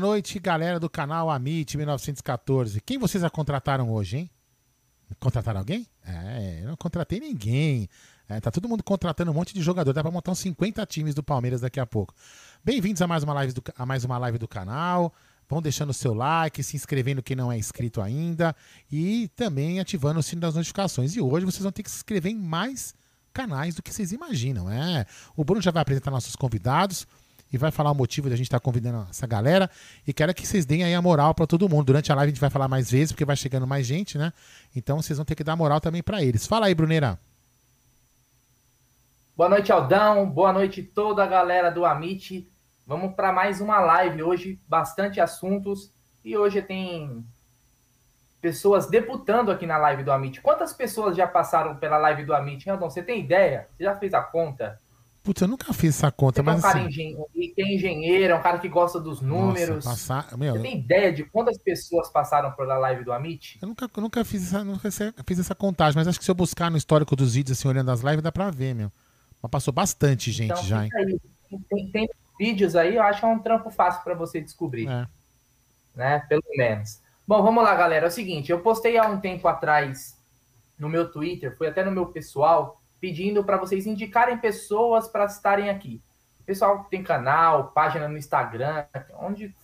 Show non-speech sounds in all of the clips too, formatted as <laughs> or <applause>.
Noite, galera do canal Amit 1914. Quem vocês já contrataram hoje, hein? Contrataram alguém? É, eu não contratei ninguém. É, tá todo mundo contratando um monte de jogador. Dá pra montar uns 50 times do Palmeiras daqui a pouco. Bem-vindos a mais uma live do, a mais uma live do canal. Vão deixando o seu like, se inscrevendo quem não é inscrito ainda e também ativando o sino das notificações. E hoje vocês vão ter que se inscrever em mais canais do que vocês imaginam. É, o Bruno já vai apresentar nossos convidados e vai falar o motivo da gente estar tá convidando essa galera. E quero que vocês deem aí a moral para todo mundo. Durante a live a gente vai falar mais vezes, porque vai chegando mais gente, né? Então vocês vão ter que dar moral também para eles. Fala aí, Bruneira. Boa noite, Aldão. Boa noite toda a galera do Amit. Vamos para mais uma live hoje, bastante assuntos. E hoje tem pessoas debutando aqui na live do Amit. Quantas pessoas já passaram pela live do Amit? Aldão, você tem ideia? Você já fez a conta? Putz, eu nunca fiz essa conta, mas. É um cara assim... é engenheiro, é um cara que gosta dos números. Nossa, passar... Meu, Você tem ideia de quantas pessoas passaram pela live do Amit? Eu nunca, eu nunca, fiz, essa, nunca fiz essa contagem, mas acho que se eu buscar no histórico dos vídeos, assim, olhando as lives, dá pra ver, meu. Mas passou bastante gente então, já, hein? Tem, tem, vídeos aí, eu acho que é um trampo fácil para você descobrir. É. Né? Pelo menos. Bom, vamos lá, galera. É o seguinte, eu postei há um tempo atrás no meu Twitter, foi até no meu pessoal pedindo para vocês indicarem pessoas para estarem aqui. Pessoal que tem canal, página no Instagram, onde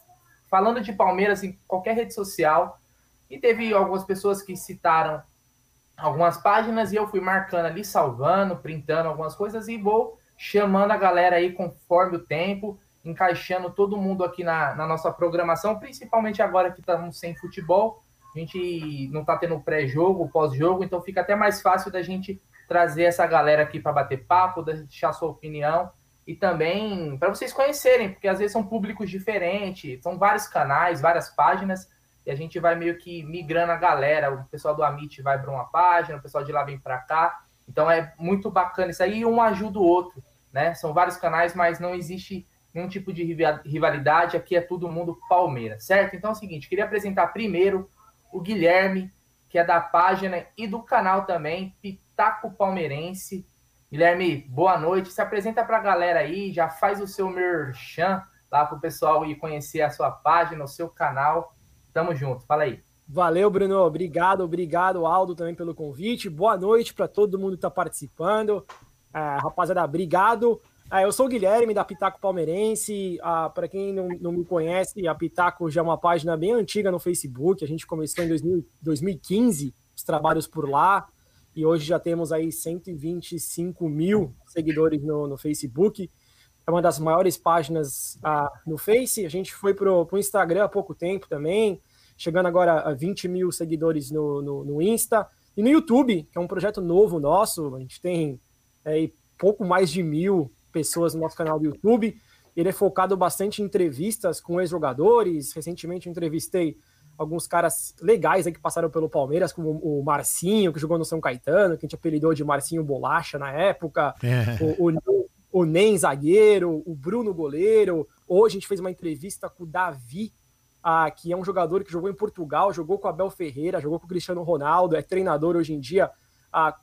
falando de Palmeiras em qualquer rede social. E teve algumas pessoas que citaram algumas páginas e eu fui marcando ali, salvando, printando algumas coisas e vou chamando a galera aí conforme o tempo, encaixando todo mundo aqui na, na nossa programação, principalmente agora que estamos sem futebol. A gente não está tendo pré-jogo, pós-jogo, então fica até mais fácil da gente trazer essa galera aqui para bater papo, deixar sua opinião e também para vocês conhecerem, porque às vezes são públicos diferentes, são vários canais, várias páginas, e a gente vai meio que migrando a galera. O pessoal do Amit vai para uma página, o pessoal de lá vem para cá. Então é muito bacana isso aí, um ajuda o outro, né? São vários canais, mas não existe nenhum tipo de rivalidade, aqui é todo mundo Palmeiras, certo? Então é o seguinte, queria apresentar primeiro o Guilherme, que é da página e do canal também, Pitaco Palmeirense. Guilherme, boa noite. Se apresenta para a galera aí, já faz o seu merchan lá para o pessoal ir conhecer a sua página, o seu canal. Tamo junto, fala aí. Valeu, Bruno. Obrigado, obrigado, Aldo, também pelo convite. Boa noite para todo mundo que está participando. É, rapaziada, obrigado. É, eu sou o Guilherme, da Pitaco Palmeirense. Ah, para quem não, não, me conhece, a Pitaco já é uma página bem antiga no Facebook. A gente começou em 2000, 2015 os trabalhos por lá. E hoje já temos aí 125 mil seguidores no, no Facebook. É uma das maiores páginas ah, no Face. A gente foi para o Instagram há pouco tempo também, chegando agora a 20 mil seguidores no, no, no Insta. E no YouTube, que é um projeto novo nosso, a gente tem é, pouco mais de mil pessoas no nosso canal do YouTube. Ele é focado bastante em entrevistas com ex-jogadores. Recentemente eu entrevistei alguns caras legais aí que passaram pelo Palmeiras, como o Marcinho, que jogou no São Caetano, que a gente apelidou de Marcinho Bolacha na época, é. o, o, o Nem zagueiro, o Bruno goleiro. Hoje a gente fez uma entrevista com o Davi, ah, que é um jogador que jogou em Portugal, jogou com o Abel Ferreira, jogou com o Cristiano Ronaldo, é treinador hoje em dia. Ah,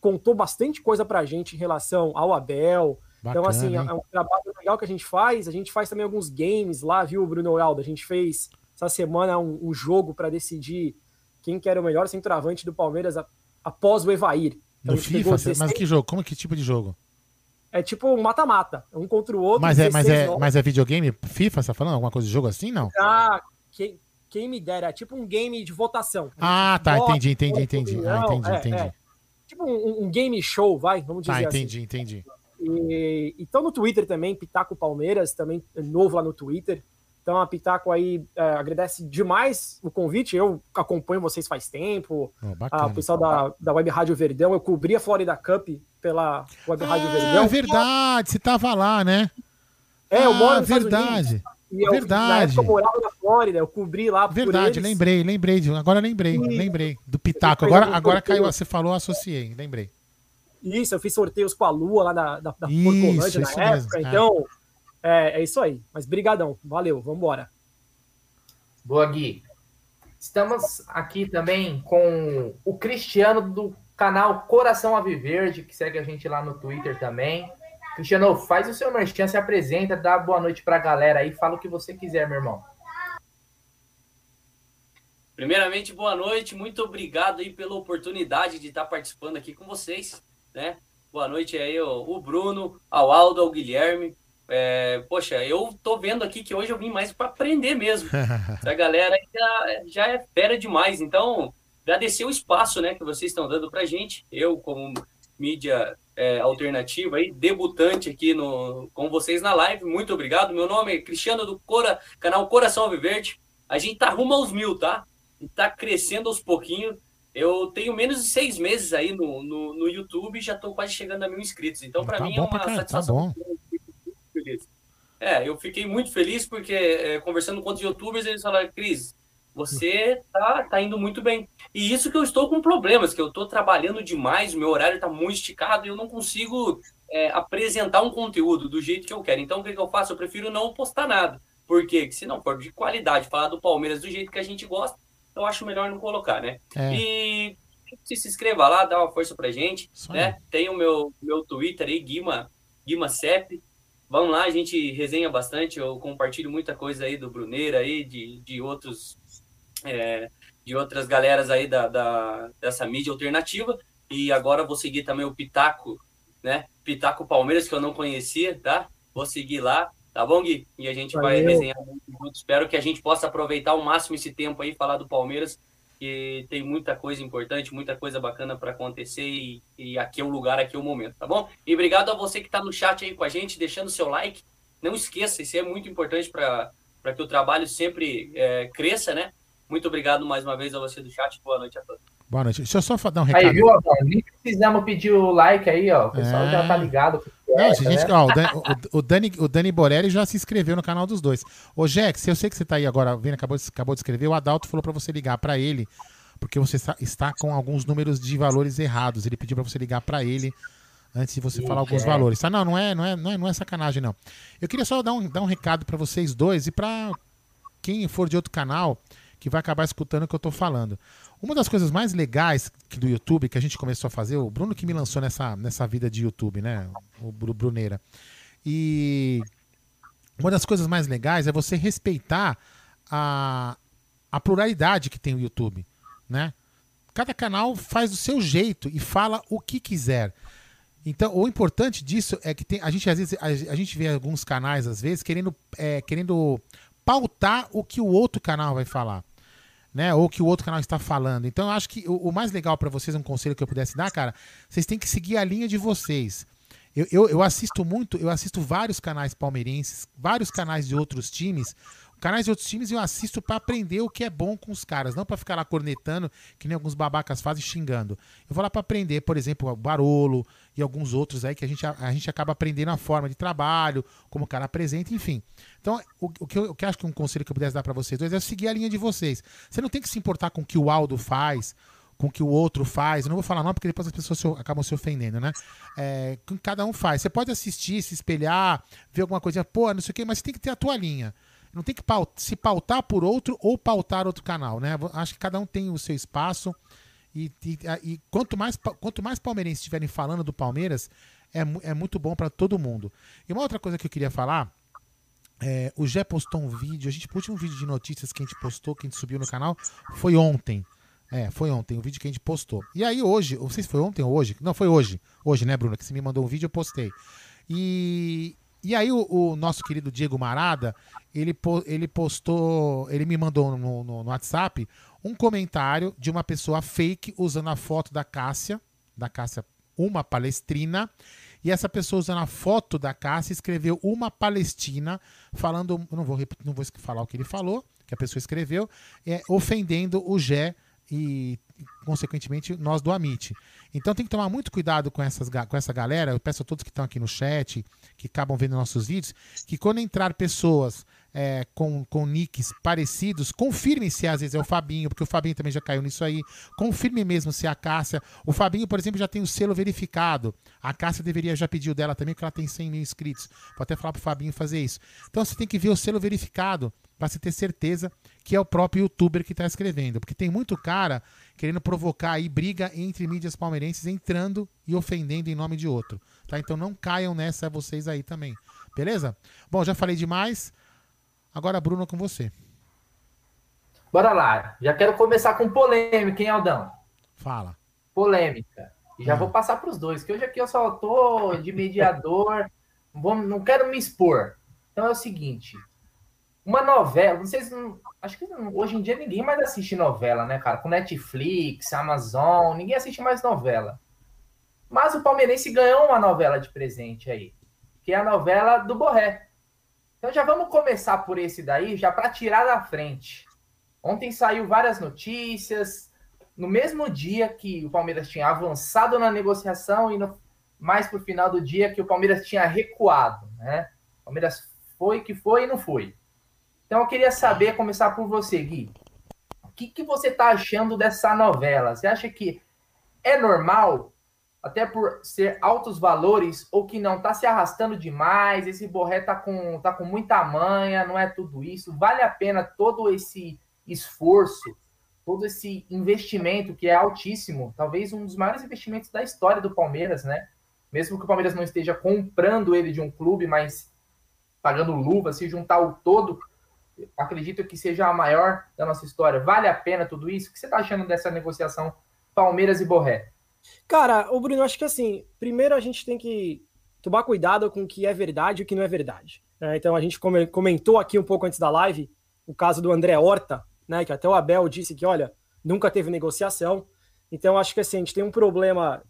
contou bastante coisa pra gente em relação ao Abel. Então, Bacana, então, assim, hein? é um trabalho legal que a gente faz. A gente faz também alguns games lá, viu, Bruno Aldo? A gente fez essa semana um, um jogo para decidir quem que era o melhor centroavante do Palmeiras após o Evair. Então, no FIFA? Mas que jogo? Como que tipo de jogo? É tipo um mata-mata, um contra o outro. Mas é, mas, é, mas é videogame? FIFA, você tá falando? Alguma coisa de jogo assim, não? Ah, quem, quem me dera, é tipo um game de votação. Ah, tá, vota, entendi, entendi, entendi. Ah, entendi, é, entendi. É. Tipo um, um, game show, vai, vamos dizer tá, entendi, assim. entendi, entendi. Então no Twitter também, Pitaco Palmeiras, também novo lá no Twitter. Então a Pitaco aí é, agradece demais o convite. Eu acompanho vocês faz tempo. Oh, o pessoal da, da Web Rádio Verdão, eu cobri a Florida Cup pela Web ah, Rádio Verdão. É verdade, você tava lá, né? É, eu moro ah, nos verdade. E eu, verdade. eu morava na Flórida, eu cobri lá Verdade, lembrei, lembrei. De, agora lembrei, e... lembrei. Do Pitaco. Agora, agora caiu, você falou, associei, lembrei. Isso, eu fiz sorteios com a Lua lá da, da, da isso, na época. Mesmo, então, é. é. isso aí. Mas brigadão, valeu, vambora. Boa, Gui. Estamos aqui também com o Cristiano do canal Coração Aviverde, que segue a gente lá no Twitter também. Cristiano, faz o seu merchan, se apresenta, dá boa noite para a galera aí, fala o que você quiser, meu irmão. Primeiramente, boa noite, muito obrigado aí pela oportunidade de estar participando aqui com vocês, né? Boa noite aí o Bruno, ao Aldo, ao Guilherme. É, poxa, eu tô vendo aqui que hoje eu vim mais para aprender mesmo. <laughs> Essa galera já, já é fera demais, então agradecer o espaço, né, que vocês estão dando para gente. Eu como mídia é, alternativa aí, debutante aqui no, com vocês na live. Muito obrigado. Meu nome é Cristiano do Cora, canal Coração Alviverde. A gente tá rumo aos mil, tá? E tá crescendo aos pouquinhos. Eu tenho menos de seis meses aí no, no, no YouTube e já tô quase chegando a mil inscritos. Então, para tá mim, é uma cara, satisfação. Tá é, eu fiquei muito feliz porque, é, conversando com outros youtubers, eles falaram, Cris, você tá, tá indo muito bem. E isso que eu estou com problemas, que eu estou trabalhando demais, o meu horário está muito esticado e eu não consigo é, apresentar um conteúdo do jeito que eu quero. Então, o que, que eu faço? Eu prefiro não postar nada. Porque se não for de qualidade, falar do Palmeiras do jeito que a gente gosta, eu acho melhor não colocar, né? É. E se, se inscreva lá, dá uma força pra gente, né? Tem o meu, meu Twitter aí, Guima, Guima Cep. Vamos lá, a gente resenha bastante, eu compartilho muita coisa aí do Bruneira aí, de, de outros é, de outras galeras aí da, da, dessa mídia alternativa. E agora vou seguir também o Pitaco, né? Pitaco Palmeiras, que eu não conhecia, tá? Vou seguir lá, tá bom, Gui? E a gente Valeu. vai resenhar muito. Espero que a gente possa aproveitar ao máximo esse tempo aí, falar do Palmeiras, que tem muita coisa importante, muita coisa bacana para acontecer e, e, aqui é o lugar, aqui é o momento, tá bom? E obrigado a você que está no chat aí com a gente, deixando seu like. Não esqueça, isso é muito importante para que o trabalho sempre é, cresça, né? Muito obrigado mais uma vez a você do chat. Boa noite a todos. Boa noite. Deixa eu só dar um recado. Aí, viu? Nem precisamos pedir o like aí, ó. O pessoal é... já tá ligado. Não, gente, né? ó, <laughs> o, o, Dani, o Dani Borelli já se inscreveu no canal dos dois. Ô, Jex, eu sei que você tá aí agora, vendo, acabou, acabou de escrever. O Adalto falou para você ligar para ele, porque você está, está, com alguns números de valores errados. Ele pediu para você ligar para ele antes de você Sim, falar alguns é. valores. Tá? Não, não é, não, é, não, é, não é sacanagem, não. Eu queria só dar um, dar um recado para vocês dois e para quem for de outro canal que vai acabar escutando o que eu estou falando. Uma das coisas mais legais do YouTube que a gente começou a fazer, o Bruno que me lançou nessa, nessa vida de YouTube, né? O Bruneira. E uma das coisas mais legais é você respeitar a, a pluralidade que tem o YouTube, né? Cada canal faz do seu jeito e fala o que quiser. Então, o importante disso é que tem, a gente às vezes a, a gente vê alguns canais às vezes querendo é, querendo pautar o que o outro canal vai falar. Né, ou que o outro canal está falando. Então, eu acho que o, o mais legal para vocês, um conselho que eu pudesse dar, cara, vocês têm que seguir a linha de vocês. Eu, eu, eu, assisto muito, eu assisto vários canais palmeirenses, vários canais de outros times, Canais de outros times eu assisto para aprender o que é bom com os caras, não para ficar lá cornetando, que nem alguns babacas fazem xingando. Eu vou lá para aprender, por exemplo, o Barolo e alguns outros aí que a gente, a, gente acaba aprendendo a forma de trabalho, como o cara apresenta, enfim. Então, o, o, que eu, o que eu acho que um conselho que eu pudesse dar para vocês dois é seguir a linha de vocês. Você não tem que se importar com o que o Aldo faz, com o que o outro faz. Eu não vou falar não, porque depois as pessoas se, acabam se ofendendo, né? É, cada um faz. Você pode assistir, se espelhar, ver alguma coisa, pô, não sei o quê, mas você tem que ter a tua linha não tem que pautar, se pautar por outro ou pautar outro canal, né? Acho que cada um tem o seu espaço E, e, e, quanto, mais, quanto mais palmeirenses estiverem falando do Palmeiras, é, é muito bom para todo mundo. E uma outra coisa que eu queria falar, é, o Gé postou um vídeo, a gente, o último vídeo de notícias que a gente postou, que a gente subiu no canal, foi ontem. É, foi ontem, o vídeo que a gente postou. E aí hoje, não sei se foi ontem ou hoje, não, foi hoje, hoje, né, Bruno, que você me mandou um vídeo, eu postei. E, e aí o, o, nosso querido Diego Marada, ele, ele postou, ele me mandou no, no, no, WhatsApp um comentário de uma pessoa fake usando a foto da Cássia, da Cássia, uma palestrina, e essa pessoa usando a foto da Cássia escreveu uma palestina, falando, não vou não vou falar o que ele falou, que a pessoa escreveu, é, ofendendo o Gé e, consequentemente, nós do Amit. Então tem que tomar muito cuidado com, essas, com essa galera. Eu peço a todos que estão aqui no chat, que acabam vendo nossos vídeos, que quando entrar pessoas é, com, com nicks parecidos, confirme se às vezes é o Fabinho, porque o Fabinho também já caiu nisso aí. Confirme mesmo se é a Cássia. O Fabinho, por exemplo, já tem o selo verificado. A Cássia deveria já pedir o dela também, porque ela tem 100 mil inscritos. Vou até falar pro Fabinho fazer isso. Então você tem que ver o selo verificado para você ter certeza que é o próprio youtuber que está escrevendo. Porque tem muito cara querendo provocar aí briga entre mídias palmeirenses, entrando e ofendendo em nome de outro. Tá? Então não caiam nessa vocês aí também. Beleza? Bom, já falei demais. Agora, Bruno, com você. Bora lá. Já quero começar com polêmica, hein, Aldão? Fala. Polêmica. E já ah. vou passar para os dois, que hoje aqui eu só tô de mediador. Vou, não quero me expor. Então é o seguinte: uma novela, não, acho que hoje em dia ninguém mais assiste novela, né, cara? Com Netflix, Amazon, ninguém assiste mais novela. Mas o palmeirense ganhou uma novela de presente aí, que é a novela do Borré. Então já vamos começar por esse daí, já para tirar da frente. Ontem saiu várias notícias. No mesmo dia que o Palmeiras tinha avançado na negociação e no, mais o final do dia que o Palmeiras tinha recuado, né? O Palmeiras foi que foi e não foi. Então eu queria saber, começar por você, Gui. O que, que você está achando dessa novela? Você acha que é normal até por ser altos valores, ou que não está se arrastando demais, esse Borré tá com, tá com muita manha, não é tudo isso. Vale a pena todo esse esforço, todo esse investimento que é altíssimo, talvez um dos maiores investimentos da história do Palmeiras, né? Mesmo que o Palmeiras não esteja comprando ele de um clube, mas pagando luva, se juntar o todo, acredito que seja a maior da nossa história. Vale a pena tudo isso? O que você está achando dessa negociação Palmeiras e Borré? Cara, o Bruno, acho que assim, primeiro a gente tem que tomar cuidado com o que é verdade e o que não é verdade. Né? Então a gente comentou aqui um pouco antes da live o caso do André Horta, né? Que até o Abel disse que, olha, nunca teve negociação. Então acho que assim, a gente tem um problema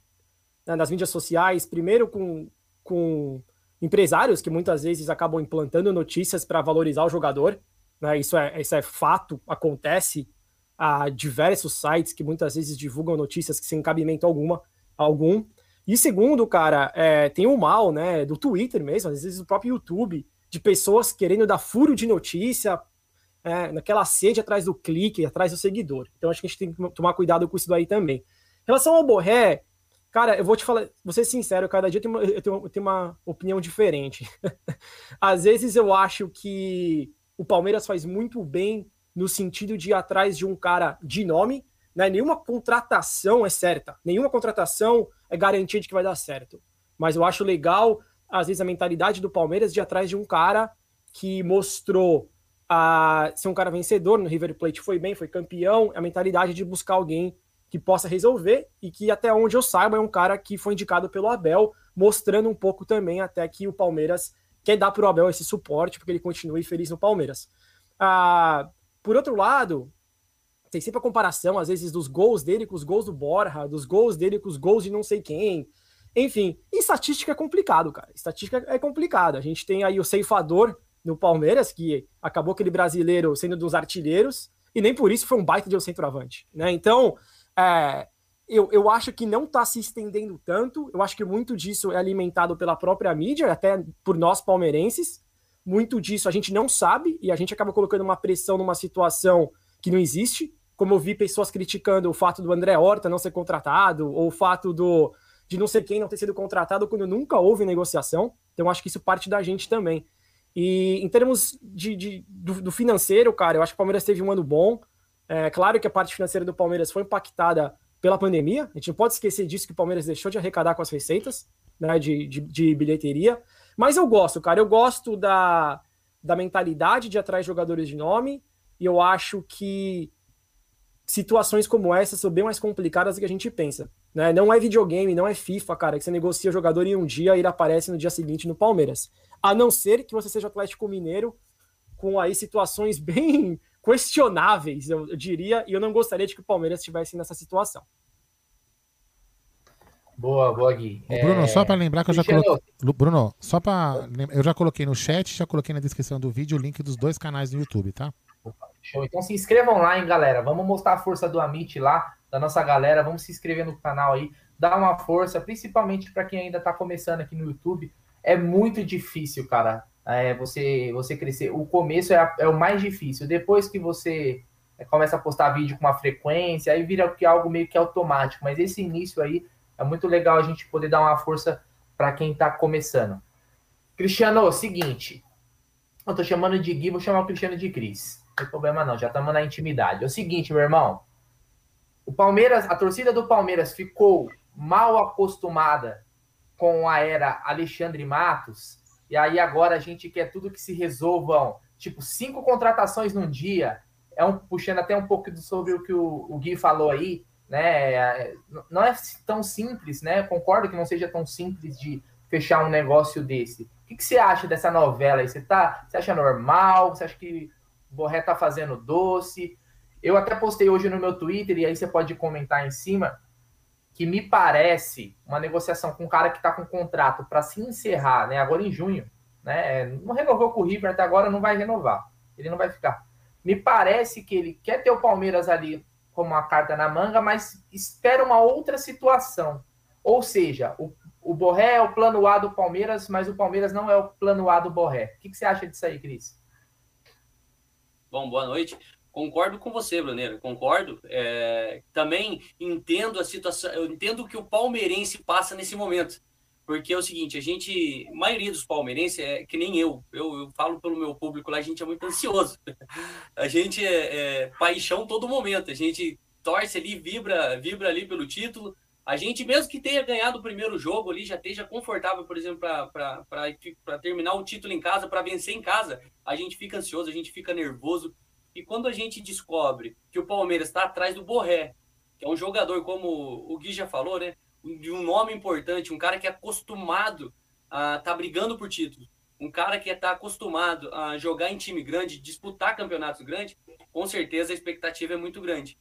né, nas mídias sociais, primeiro com, com empresários que muitas vezes acabam implantando notícias para valorizar o jogador. Né? Isso, é, isso é fato, acontece a diversos sites que muitas vezes divulgam notícias que sem cabimento alguma, algum. E segundo, cara, é, tem o mal, né, do Twitter mesmo, às vezes o próprio YouTube, de pessoas querendo dar furo de notícia, é, naquela sede atrás do clique, atrás do seguidor. Então acho que a gente tem que tomar cuidado com isso daí também. Em relação ao Borré, cara, eu vou te falar, vou ser sincero, cada dia eu tenho uma, eu tenho uma opinião diferente. <laughs> às vezes eu acho que o Palmeiras faz muito bem no sentido de ir atrás de um cara de nome, né? Nenhuma contratação é certa, nenhuma contratação é garantia de que vai dar certo. Mas eu acho legal, às vezes, a mentalidade do Palmeiras de ir atrás de um cara que mostrou a ser um cara vencedor no River Plate, foi bem, foi campeão, a mentalidade de buscar alguém que possa resolver e que, até onde eu saiba, é um cara que foi indicado pelo Abel, mostrando um pouco também até que o Palmeiras quer dar para o Abel esse suporte, porque ele continue feliz no Palmeiras. Ah, por outro lado, tem sempre a comparação, às vezes, dos gols dele com os gols do Borja, dos gols dele com os gols de não sei quem. Enfim, estatística é complicado, cara. Estatística é complicado. A gente tem aí o ceifador no Palmeiras, que acabou aquele brasileiro sendo dos artilheiros, e nem por isso foi um baita de um centroavante. Né? Então, é, eu, eu acho que não está se estendendo tanto. Eu acho que muito disso é alimentado pela própria mídia, até por nós palmeirenses. Muito disso a gente não sabe e a gente acaba colocando uma pressão numa situação que não existe. Como eu vi pessoas criticando o fato do André Horta não ser contratado, ou o fato do de não ser quem não ter sido contratado quando nunca houve negociação. Então acho que isso parte da gente também. E em termos de, de do, do, financeiro, cara, eu acho que o Palmeiras teve um ano bom. É claro que a parte financeira do Palmeiras foi impactada pela pandemia. A gente não pode esquecer disso que o Palmeiras deixou de arrecadar com as receitas né, de, de, de bilheteria. Mas eu gosto, cara. Eu gosto da, da mentalidade de atrair jogadores de nome. E eu acho que situações como essa são bem mais complicadas do que a gente pensa. Né? Não é videogame, não é FIFA, cara, que você negocia jogador em um dia e ele aparece no dia seguinte no Palmeiras. A não ser que você seja Atlético Mineiro com aí situações bem <laughs> questionáveis, eu diria, e eu não gostaria de que o Palmeiras estivesse nessa situação. Boa, boa, Gui. Bruno, é... só para lembrar que eu já coloquei. Bruno, só para. Eu já coloquei no chat, já coloquei na descrição do vídeo o link dos dois canais do YouTube, tá? Show. Então se inscrevam lá, hein, galera. Vamos mostrar a força do Amit lá, da nossa galera. Vamos se inscrever no canal aí, dar uma força, principalmente para quem ainda está começando aqui no YouTube. É muito difícil, cara. É, você, você crescer. O começo é, a, é o mais difícil. Depois que você é, começa a postar vídeo com uma frequência, aí vira que algo meio que automático. Mas esse início aí é muito legal a gente poder dar uma força para quem está começando. Cristiano, seguinte. Eu tô chamando de Gui, vou chamar o Cristiano de Cris tem problema não, já estamos na intimidade. É o seguinte, meu irmão. O Palmeiras, a torcida do Palmeiras ficou mal acostumada com a era Alexandre Matos, e aí agora a gente quer tudo que se resolvam, tipo, cinco contratações num dia, é um puxando até um pouco sobre o que o, o Gui falou aí, né? Não é tão simples, né? Concordo que não seja tão simples de fechar um negócio desse. O que, que você acha dessa novela aí? Você, tá, você acha normal? Você acha que Borré tá fazendo doce. Eu até postei hoje no meu Twitter, e aí você pode comentar em cima, que me parece uma negociação com um cara que está com contrato para se encerrar, né? Agora em junho, né? Não renovou com o River até agora, não vai renovar. Ele não vai ficar. Me parece que ele quer ter o Palmeiras ali como uma carta na manga, mas espera uma outra situação. Ou seja, o, o Borré é o plano A do Palmeiras, mas o Palmeiras não é o plano A do Borré. O que, que você acha disso aí, Cris? Bom, boa noite. Concordo com você, Bruneiro, concordo. É, também entendo a situação, eu entendo o que o palmeirense passa nesse momento. Porque é o seguinte, a gente, a maioria dos palmeirenses é que nem eu, eu, eu falo pelo meu público lá, a gente é muito ansioso. <laughs> A gente é, é paixão todo momento, a gente torce ali, vibra, vibra ali pelo título. A gente, mesmo que tenha ganhado o primeiro jogo ali, já esteja confortável, por exemplo, para terminar o título em casa, para vencer em casa, a gente fica ansioso, a gente fica nervoso. E quando a gente descobre que o Palmeiras está atrás do Borré, que é um jogador, como o Gui já falou, né? De um nome importante, um cara que é acostumado a estar tá brigando por título, um cara que está acostumado a jogar em time grande, disputar campeonatos grandes, com certeza a expectativa é muito grande.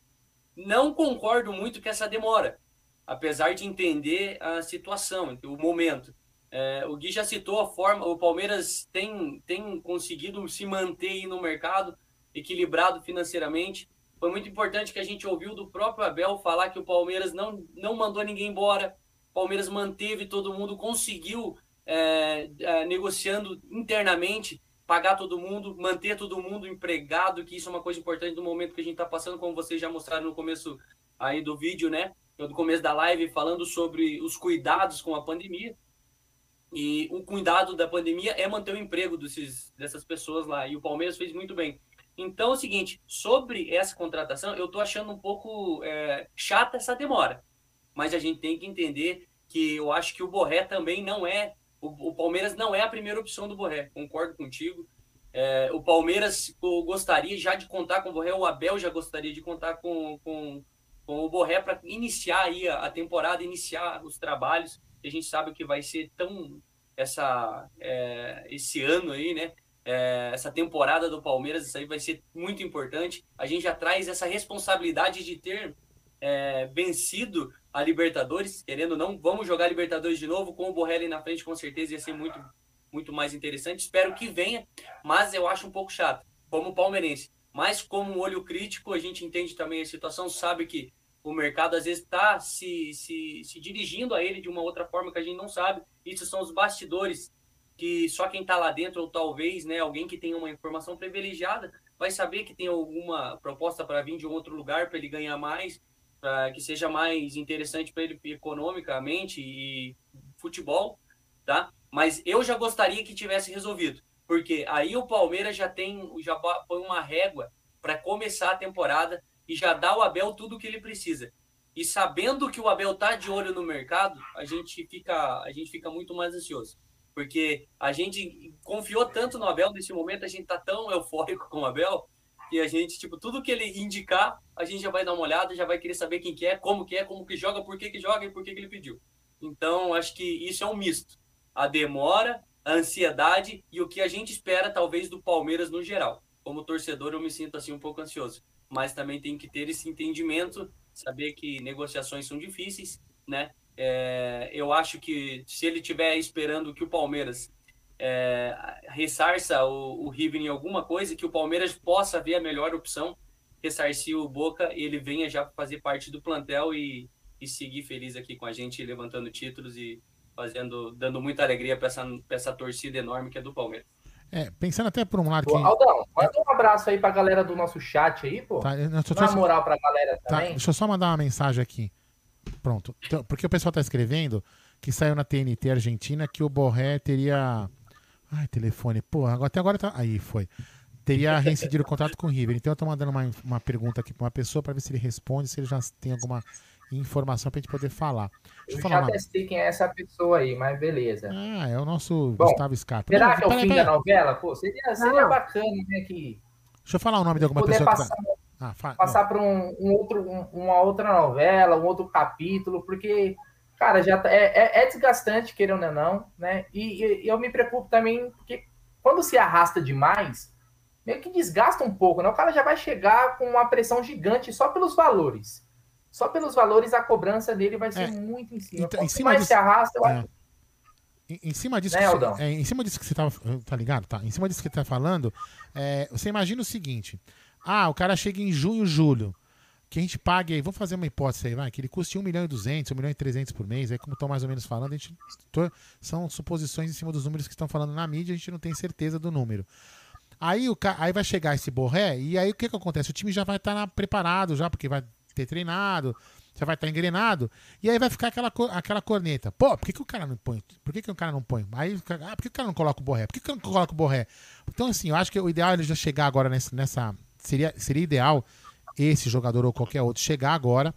Não concordo muito com essa demora, apesar de entender a situação, o momento. É, o Gui já citou a forma, o Palmeiras tem, tem conseguido se manter no mercado, equilibrado financeiramente. Foi muito importante que a gente ouviu do próprio Abel falar que o Palmeiras não, não mandou ninguém embora, o Palmeiras manteve todo mundo, conseguiu, é, é, negociando internamente, pagar todo mundo, manter todo mundo empregado, que isso é uma coisa importante no momento que a gente está passando, como vocês já mostraram no começo aí do vídeo, né? No começo da live, falando sobre os cuidados com a pandemia. E o cuidado da pandemia é manter o emprego desses, dessas pessoas lá. E o Palmeiras fez muito bem. Então é o seguinte, sobre essa contratação, eu tô achando um pouco é, chata essa demora. Mas a gente tem que entender que eu acho que o Borré também não é. O, o Palmeiras não é a primeira opção do Borré. Concordo contigo. É, o Palmeiras gostaria já de contar com o Borré, o Abel já gostaria de contar com, com, com o Borré para iniciar aí a, a temporada, iniciar os trabalhos a gente sabe que vai ser tão essa é, esse ano aí, né? É, essa temporada do Palmeiras, isso aí vai ser muito importante. A gente já traz essa responsabilidade de ter é, vencido a Libertadores, querendo ou não, vamos jogar Libertadores de novo com o Borrelli na frente, com certeza ia ser muito, muito mais interessante. Espero que venha, mas eu acho um pouco chato, como palmeirense. Mas como um olho crítico, a gente entende também a situação, sabe que o mercado às vezes está se, se, se dirigindo a ele de uma outra forma que a gente não sabe. Isso são os bastidores que só quem está lá dentro, ou talvez né, alguém que tenha uma informação privilegiada, vai saber que tem alguma proposta para vir de um outro lugar para ele ganhar mais, para que seja mais interessante para ele economicamente e futebol, tá? Mas eu já gostaria que tivesse resolvido, porque aí o Palmeiras já tem, já põe uma régua para começar a temporada e já dá ao Abel tudo o que ele precisa. e sabendo que o Abel tá de olho no mercado, a gente fica, a gente fica muito mais ansioso. Porque a gente confiou tanto no Abel nesse momento, a gente tá tão eufórico com o Abel, que a gente, tipo, tudo que ele indicar, a gente já vai dar uma olhada, já vai querer saber quem que é, como que é, como que joga, por que que joga e por que que ele pediu. Então, acho que isso é um misto. A demora, a ansiedade e o que a gente espera, talvez, do Palmeiras no geral. Como torcedor, eu me sinto assim um pouco ansioso. Mas também tem que ter esse entendimento, saber que negociações são difíceis, né? É, eu acho que se ele estiver esperando que o Palmeiras é, ressarça o, o River em alguma coisa, que o Palmeiras possa ver a melhor opção, ressarcir o Boca e ele venha já fazer parte do plantel e, e seguir feliz aqui com a gente, levantando títulos e fazendo, dando muita alegria para essa, essa torcida enorme que é do Palmeiras. É, pensando até por um lado que. Aldão, manda um abraço aí pra galera do nosso chat aí, pô. Tá, eu Dá uma moral pra galera tá, também. Deixa eu só mandar uma mensagem aqui. Pronto. Então, porque o pessoal tá escrevendo que saiu na TNT Argentina que o Borré teria. Ai, telefone. Pô, agora, até agora tá. Aí foi. Teria reincidido o contrato com o River. Então eu tô mandando uma, uma pergunta aqui pra uma pessoa para ver se ele responde, se ele já tem alguma informação pra gente poder falar. Deixa eu, falar já uma... testei quem é essa pessoa aí, mas beleza. Ah, é o nosso Bom, Gustavo Scarpa. Será Não, que é o fim da novela? Pô, seria, seria bacana, né, que... Deixa eu falar o nome de alguma pessoa. Passar, que... ah, passar para um, um, outro, um, uma outra novela, um outro capítulo, porque, cara, já tá, é, é, é desgastante, querendo ou não, né? E, e, eu me preocupo também, porque quando se arrasta demais, meio que desgasta um pouco, né? O cara já vai chegar com uma pressão gigante só pelos valores só pelos valores a cobrança dele vai ser é, muito em cima. Então, em cima mais disso, se arrasta, eu é. acho. Em, em, cima disso, né, você, é, em cima disso que você tava, tá ligado? Tá. Em cima disso que você tá falando, é, você imagina o seguinte: ah, o cara chega em junho, julho, que a gente pague aí, vamos fazer uma hipótese aí, vai, que ele custe 1 milhão e 200, 1 milhão e 300 por mês, aí como estão mais ou menos falando, a gente tô, são suposições em cima dos números que estão falando na mídia, a gente não tem certeza do número. Aí, o, aí vai chegar esse borré, e aí o que, que acontece? O time já vai estar tá preparado já, porque vai ter treinado, você vai estar engrenado, e aí vai ficar aquela, aquela corneta. Pô, por que, que o cara não põe? Por que, que o cara não põe? Aí, ah, por que o cara não coloca o borré? Por que, que não coloca o borré? Então, assim, eu acho que o ideal é ele já chegar agora nessa. nessa seria, seria ideal esse jogador ou qualquer outro chegar agora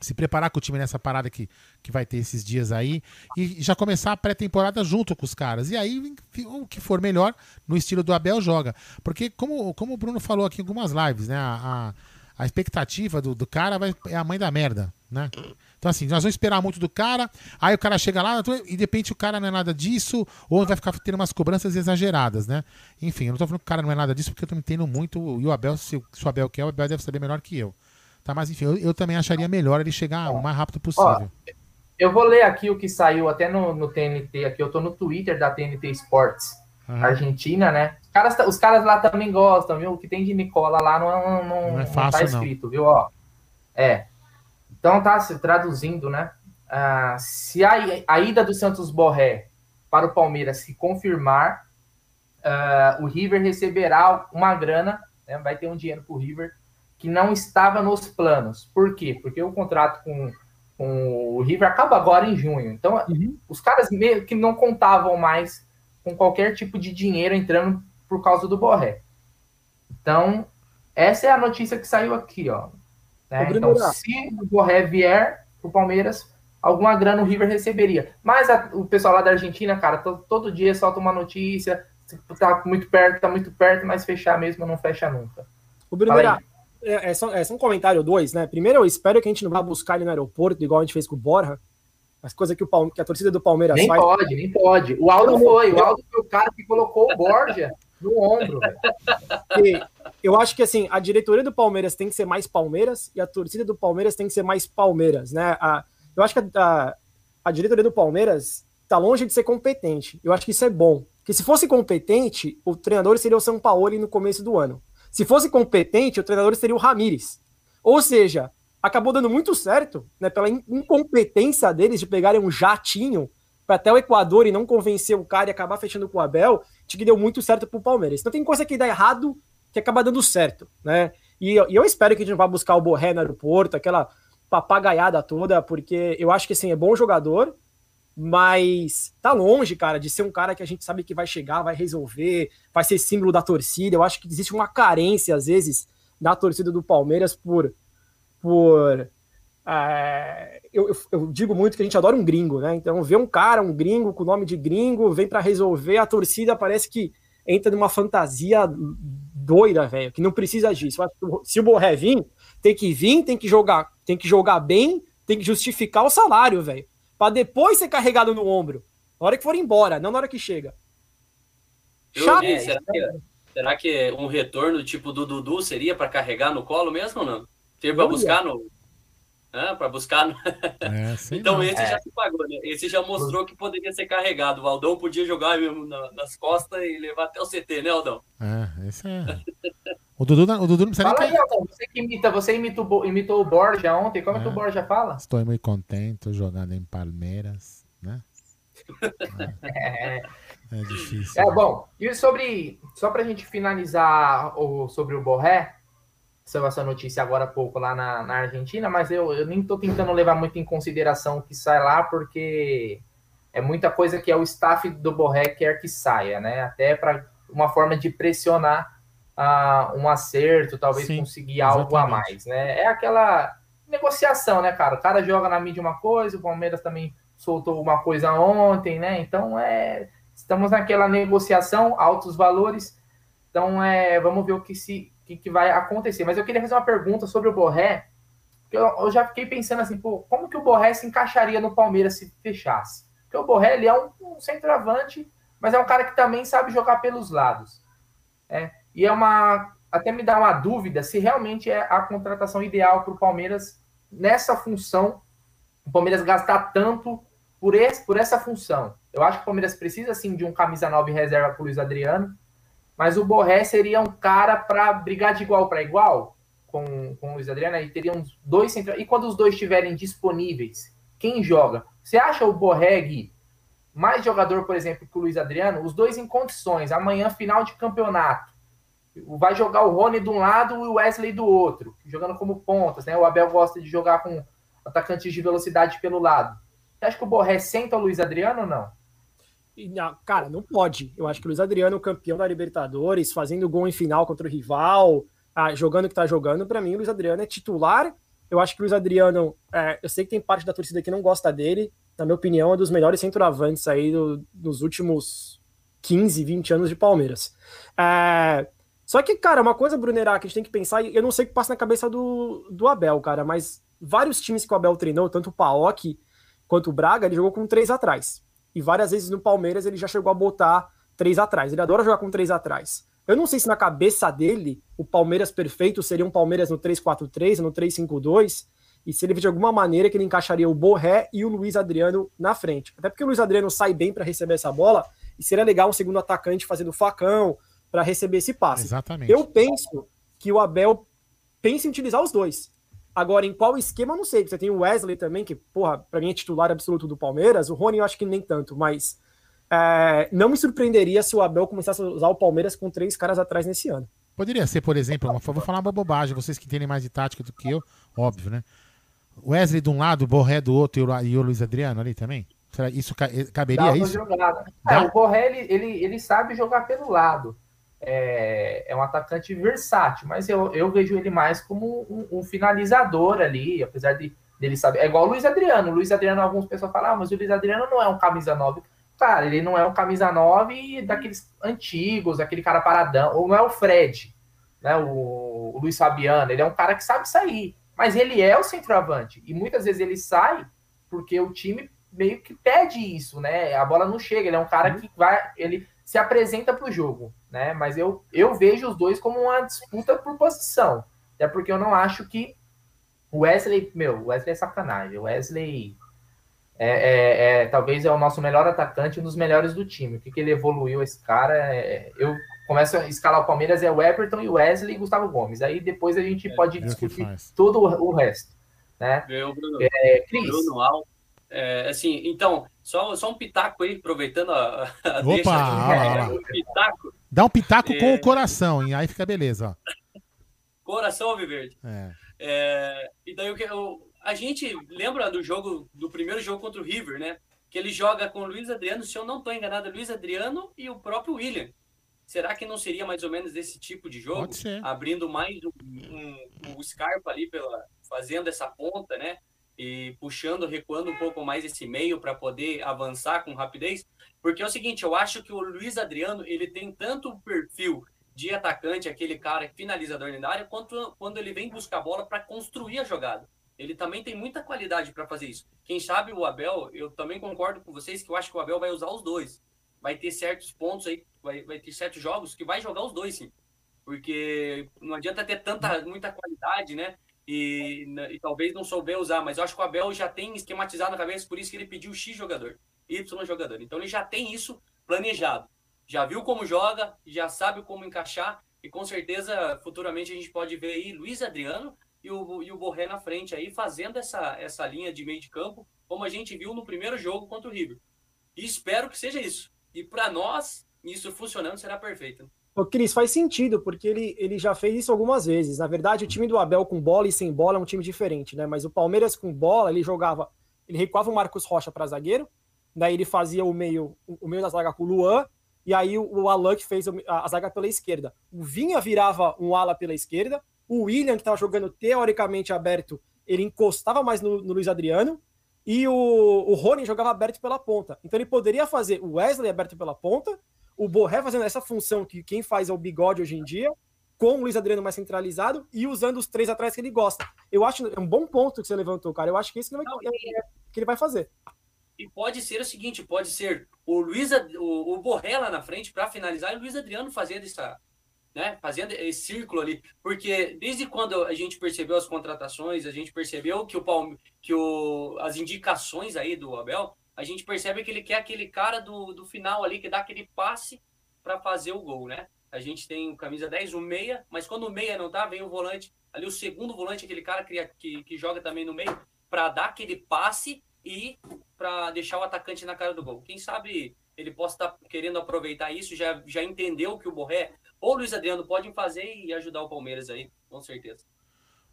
se preparar com o time nessa parada que, que vai ter esses dias aí e já começar a pré-temporada junto com os caras. E aí, o que for melhor, no estilo do Abel, joga. Porque, como, como o Bruno falou aqui em algumas lives, né? A, a, a expectativa do, do cara vai, é a mãe da merda, né? Então, assim, nós vamos esperar muito do cara, aí o cara chega lá e de repente o cara não é nada disso, ou vai ficar tendo umas cobranças exageradas, né? Enfim, eu não tô falando que o cara não é nada disso, porque eu tô entendo muito, e o Abel, se, se o Abel quer, o Abel deve saber melhor que eu. Tá, mas enfim, eu, eu também acharia melhor ele chegar o mais rápido possível. Ó, eu vou ler aqui o que saiu até no, no TNT, aqui eu tô no Twitter da TNT Sports uhum. Argentina, né? Os caras, os caras lá também gostam, viu? O que tem de Nicola lá não, não, não, não, é fácil, não tá escrito, viu? Ó, é. Então tá se traduzindo, né? Ah, se a, a, ida do Santos Borré para o Palmeiras se confirmar, ah, o River receberá uma grana, né? vai ter um dinheiro para o River que não estava nos planos. Por quê? Porque o contrato com, com o River acaba agora em junho. Então, uhum. os caras meio que não contavam mais com qualquer tipo de dinheiro entrando por causa do Borré. Então, essa é a notícia que saiu aqui, ó. Né? Então, se o Borré vier pro Palmeiras, alguma grana o River receberia. Mas a, o pessoal lá da Argentina, cara, todo, todo dia solta uma notícia, tá muito perto, tá muito perto, mas fechar mesmo não fecha nunca. O Bruno, é, é, só, é só um comentário dois, né? Primeiro, eu espero que a gente não vá buscar ele no aeroporto, igual a gente fez com o Borja, as coisas que, o que a torcida do Palmeiras nem faz. Nem pode, nem pode. O Aldo foi. O Aldo foi o cara que colocou o Borja no ombro. eu acho que assim, a diretoria do Palmeiras tem que ser mais Palmeiras e a torcida do Palmeiras tem que ser mais Palmeiras, né? A, eu acho que a, a, a diretoria do Palmeiras está longe de ser competente. Eu acho que isso é bom. Porque se fosse competente, o treinador seria o São Paulo no começo do ano. Se fosse competente, o treinador seria o Ramires. Ou seja, acabou dando muito certo, né? Pela incompetência deles de pegarem um jatinho para até o Equador e não convencer o cara e acabar fechando com o Abel, que deu muito certo pro Palmeiras. Então tem coisa que dá errado que acaba dando certo, né? E, e eu espero que a gente vá buscar o Borré no aeroporto, aquela papagaiada toda, porque eu acho que assim, é bom jogador, mas tá longe, cara, de ser um cara que a gente sabe que vai chegar, vai resolver, vai ser símbolo da torcida. Eu acho que existe uma carência, às vezes, da torcida do Palmeiras por por eu, eu, eu, digo muito que a gente adora um gringo, né? Então, ver um cara, um gringo com nome de gringo, vem para resolver, a torcida parece que entra numa fantasia doida, velho, que não precisa disso. Se o Borré vir, tem que vir, tem que jogar, tem que jogar bem, tem que justificar o salário, velho. Para depois ser carregado no ombro. Na hora que for embora, não na hora que chega. Chato. É, será, que, será que um retorno tipo do Dudu seria para carregar no colo mesmo ou não? Seria para buscar no, né, para buscar. É, <laughs> então não. esse é. já se pagou, né? Esse já mostrou que poderia ser carregado. O Aldão podia jogar mesmo nas costas e levar até o CT, né, Aldão? É, esse é. O Dudu, o Dudu não precisa fala nem aí, Aldão, você que imita, você imitou, imitou o Borja ontem, como é, é que o é. Borja fala? Estou muito contente jogando em Palmeiras, né? <laughs> É. é difícil. É né? bom. E sobre, só para a gente finalizar o, sobre o Borré, saiu essa notícia agora há pouco lá na, na Argentina, mas eu, eu nem estou tentando levar muito em consideração o que sai lá, porque é muita coisa que é o staff do Borré quer que saia, né? Até para uma forma de pressionar uh, um acerto, talvez Sim, conseguir algo a mais, né? É aquela negociação, né, cara? O cara joga na mídia uma coisa, o Palmeiras também soltou uma coisa ontem, né? Então é estamos naquela negociação, altos valores. Então é, vamos ver o que se que, que vai acontecer. Mas eu queria fazer uma pergunta sobre o Borré, eu, eu, já fiquei pensando assim, pô, como que o Borré se encaixaria no Palmeiras se fechasse? Porque o Borré, ele é um, um centroavante, mas é um cara que também sabe jogar pelos lados. É, e é uma. Até me dá uma dúvida se realmente é a contratação ideal para o Palmeiras nessa função. O Palmeiras gastar tanto por, esse, por essa função. Eu acho que o Palmeiras precisa sim de um camisa 9 reserva para o Luiz Adriano. Mas o Borré seria um cara para brigar de igual para igual com, com o Luiz Adriano. E teriam dois centrais. E quando os dois estiverem disponíveis, quem joga? Você acha o Borreg mais jogador, por exemplo, que o Luiz Adriano? Os dois em condições. Amanhã, final de campeonato. Vai jogar o Rony de um lado e o Wesley do outro, jogando como pontas. Né? O Abel gosta de jogar com atacantes de velocidade pelo lado. Você acha que o Borré senta o Luiz Adriano ou não? Cara, não pode. Eu acho que o Luiz Adriano, campeão da Libertadores, fazendo gol em final contra o rival, ah, jogando o que tá jogando, para mim o Luiz Adriano é titular. Eu acho que o Luiz Adriano, é, eu sei que tem parte da torcida que não gosta dele, na minha opinião, é dos melhores centroavantes aí do, dos últimos 15, 20 anos de Palmeiras. É, só que, cara, uma coisa, Brunerá, que a gente tem que pensar, eu não sei o que passa na cabeça do, do Abel, cara, mas vários times que o Abel treinou, tanto o Paok quanto o Braga, ele jogou com três atrás e várias vezes no Palmeiras ele já chegou a botar três atrás. Ele adora jogar com três atrás. Eu não sei se na cabeça dele o Palmeiras perfeito seria um Palmeiras no 3-4-3, no 3-5-2, e se ele de alguma maneira que ele encaixaria o Borré e o Luiz Adriano na frente. Até porque o Luiz Adriano sai bem para receber essa bola, e seria legal um segundo atacante fazendo facão para receber esse passe. Exatamente. Eu penso que o Abel pensa em utilizar os dois. Agora, em qual esquema, eu não sei. Você tem o Wesley também, que, porra, pra mim é titular absoluto do Palmeiras. O Rony eu acho que nem tanto, mas é, não me surpreenderia se o Abel começasse a usar o Palmeiras com três caras atrás nesse ano. Poderia ser, por exemplo, uma, vou falar uma bobagem, vocês que entendem mais de tática do que eu, óbvio, né? Wesley de um lado, o Borré do outro e o, e o Luiz Adriano ali também? Será isso caberia isso? É, o Borré, ele, ele, ele sabe jogar pelo lado é, é um atacante versátil, mas eu, eu vejo ele mais como um, um finalizador ali, apesar de dele saber. É igual o Luiz Adriano. O Luiz Adriano, algumas pessoas falam, ah, mas o Luiz Adriano não é um camisa 9. Cara, ele não é um camisa 9 daqueles antigos, aquele cara paradão, ou não é o Fred, né? O, o Luiz Fabiano, ele é um cara que sabe sair, mas ele é o centroavante. E muitas vezes ele sai porque o time meio que pede isso, né? A bola não chega, ele é um cara uhum. que vai, ele se apresenta para o jogo, né? Mas eu, eu vejo os dois como uma disputa por posição. Até porque eu não acho que o Wesley, meu, o Wesley é sacanagem. O Wesley é, é, é, talvez é o nosso melhor atacante, um dos melhores do time. O que, que ele evoluiu, esse cara? É, eu começo a escalar o Palmeiras, é o Everton e o Wesley e Gustavo Gomes. Aí depois a gente é, pode discutir todo o, resto. Né? Eu, Bruno, é, Cris, Bruno Al, é, assim, então, só, só um pitaco aí, aproveitando a, a Opa, deixa aqui, um pitaco. Dá um pitaco é... com o coração, e aí fica beleza. Ó. Coração Alviverde. É. É, e daí o que a gente lembra do jogo, do primeiro jogo contra o River, né? Que ele joga com o Luiz Adriano, se eu não estou enganado, é Luiz Adriano e o próprio William. Será que não seria mais ou menos desse tipo de jogo? Abrindo mais um, um, um Scarpa ali pela, fazendo essa ponta, né? E puxando, recuando um pouco mais esse meio para poder avançar com rapidez. Porque é o seguinte, eu acho que o Luiz Adriano ele tem tanto o perfil de atacante, aquele cara finalizador na área, quanto quando ele vem buscar a bola para construir a jogada. Ele também tem muita qualidade para fazer isso. Quem sabe o Abel, eu também concordo com vocês que eu acho que o Abel vai usar os dois. Vai ter certos pontos aí, vai, vai ter certos jogos que vai jogar os dois, sim. Porque não adianta ter tanta, muita qualidade, né? E, e, talvez não souber usar, mas eu acho que o Abel já tem esquematizado na cabeça, por isso que ele pediu X jogador, Y jogador. Então ele já tem isso planejado. Já viu como joga, já sabe como encaixar, e com certeza futuramente a gente pode ver aí Luiz Adriano e o, e o Borré na frente aí, fazendo essa, essa linha de meio de campo, como a gente viu no primeiro jogo contra o River. E espero que seja isso. E para nós, isso funcionando será perfeito. Ô, Cris, faz sentido, porque ele, ele já fez isso algumas vezes. Na verdade, o time do Abel com bola e sem bola é um time diferente, né? Mas o Palmeiras com bola, ele jogava, ele recuava o Marcos Rocha para zagueiro, daí ele fazia o meio, o meio da zaga com o Luan, e aí o, o Alan que fez a, a zaga pela esquerda. O Vinha virava um ala pela esquerda, o William, que estava jogando teoricamente aberto, ele encostava mais no, no Luiz Adriano, e o, o Rony jogava aberto pela ponta. Então ele poderia fazer o Wesley aberto pela ponta o Borré fazendo essa função que quem faz é o bigode hoje em dia, com o Luiz Adriano mais centralizado e usando os três atrás que ele gosta. Eu acho é um bom ponto que você levantou, cara. Eu acho que isso que ele vai, Não, é, que ele vai fazer. E pode ser o seguinte, pode ser o Luiz o, o Borré lá na frente para finalizar e o Luiz Adriano fazendo essa, né, fazendo esse círculo ali, porque desde quando a gente percebeu as contratações, a gente percebeu que o Palme, que o, as indicações aí do Abel a gente percebe que ele quer aquele cara do, do final ali, que dá aquele passe para fazer o gol, né? A gente tem o camisa 10, o meia, mas quando o meia não tá, vem o volante, ali o segundo volante, aquele cara que, que, que joga também no meio, para dar aquele passe e para deixar o atacante na cara do gol. Quem sabe ele possa estar tá querendo aproveitar isso, já, já entendeu que o Borré ou o Luiz Adriano podem fazer e ajudar o Palmeiras aí, com certeza.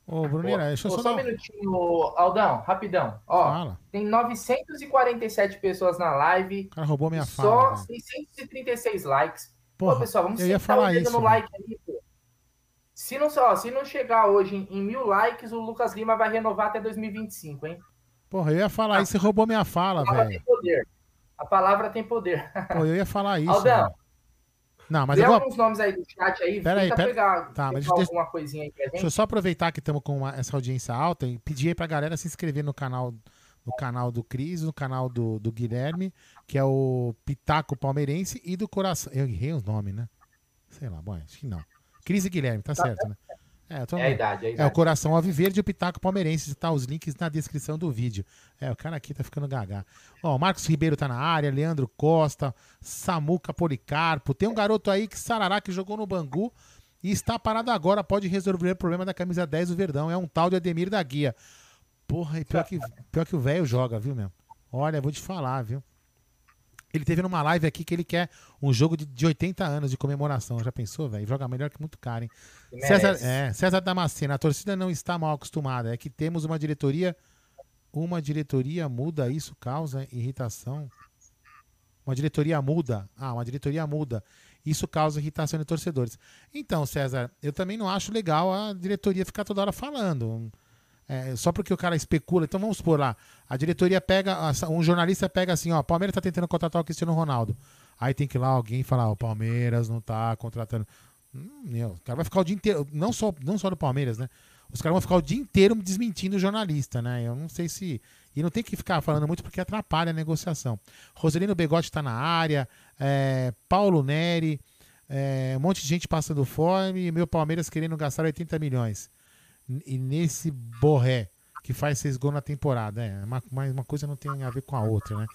Ô, Bruneira, deixa eu só. Só um minutinho, Aldão, rapidão. Ó, Fala. tem 947 pessoas na live. O cara roubou minha fala. Só 636 likes. Porra, Pô, pessoal, vamos eu ia falar isso, no like aí, pô. Se não, ó, se não chegar hoje em, em, mil likes, o Lucas Lima vai renovar até 2025, hein? Porra, eu ia falar ah, isso, você roubou minha fala, velho. A palavra tem poder. Pô, eu ia falar <laughs> isso. Aldão, velho. Não, mas Tem eu vou... alguns nomes aí do chat aí, pera aí, pera... pegar, tá, mas deixa... alguma coisinha aí pra gente. Deixa eu só aproveitar que estamos com uma, essa audiência alta e pedir aí pra galera se inscrever no canal no canal do Cris, no canal do, do Guilherme, que é o Pitaco Palmeirense e do Coração. Eu errei os nomes, né? Sei lá, bom, acho que não. Cris e Guilherme, tá, tá certo, né? É, é, a idade, é a idade. É o Coração Alviverde e o Pitaco Palmeirense. Tá os links na descrição do vídeo. É, o cara aqui tá ficando gaga. Ó, Marcos Ribeiro tá na área, Leandro Costa, Samuca Policarpo. Tem um garoto aí que Sarará que jogou no Bangu e está parado agora. Pode resolver o problema da camisa 10 do Verdão. É um tal de Ademir da Guia. Porra, e pior que, pior que o velho joga, viu, meu? Olha, vou te falar, viu? Ele teve numa live aqui que ele quer um jogo de, de 80 anos de comemoração. Já pensou, velho? Joga melhor que muito caro, hein? César, é, César Damasceno, a torcida não está mal acostumada. É que temos uma diretoria. Uma diretoria muda, isso causa irritação. Uma diretoria muda. Ah, uma diretoria muda. Isso causa irritação de torcedores. Então, César, eu também não acho legal a diretoria ficar toda hora falando. É, só porque o cara especula. Então vamos supor lá, a diretoria pega, um jornalista pega assim, ó, Palmeiras tá tentando contratar o Cristiano Ronaldo. Aí tem que ir lá alguém falar, o Palmeiras não tá contratando. Hum, meu, o cara vai ficar o dia inteiro, não só, não só do Palmeiras, né? Os caras vão ficar o dia inteiro desmentindo o jornalista, né? Eu não sei se. E não tem que ficar falando muito porque atrapalha a negociação. Roselino Begotti tá na área, é, Paulo Neri, é, um monte de gente passando fome e meu Palmeiras querendo gastar 80 milhões e nesse Borré, que faz seis gols na temporada. É, uma, uma coisa não tem a ver com a outra, né?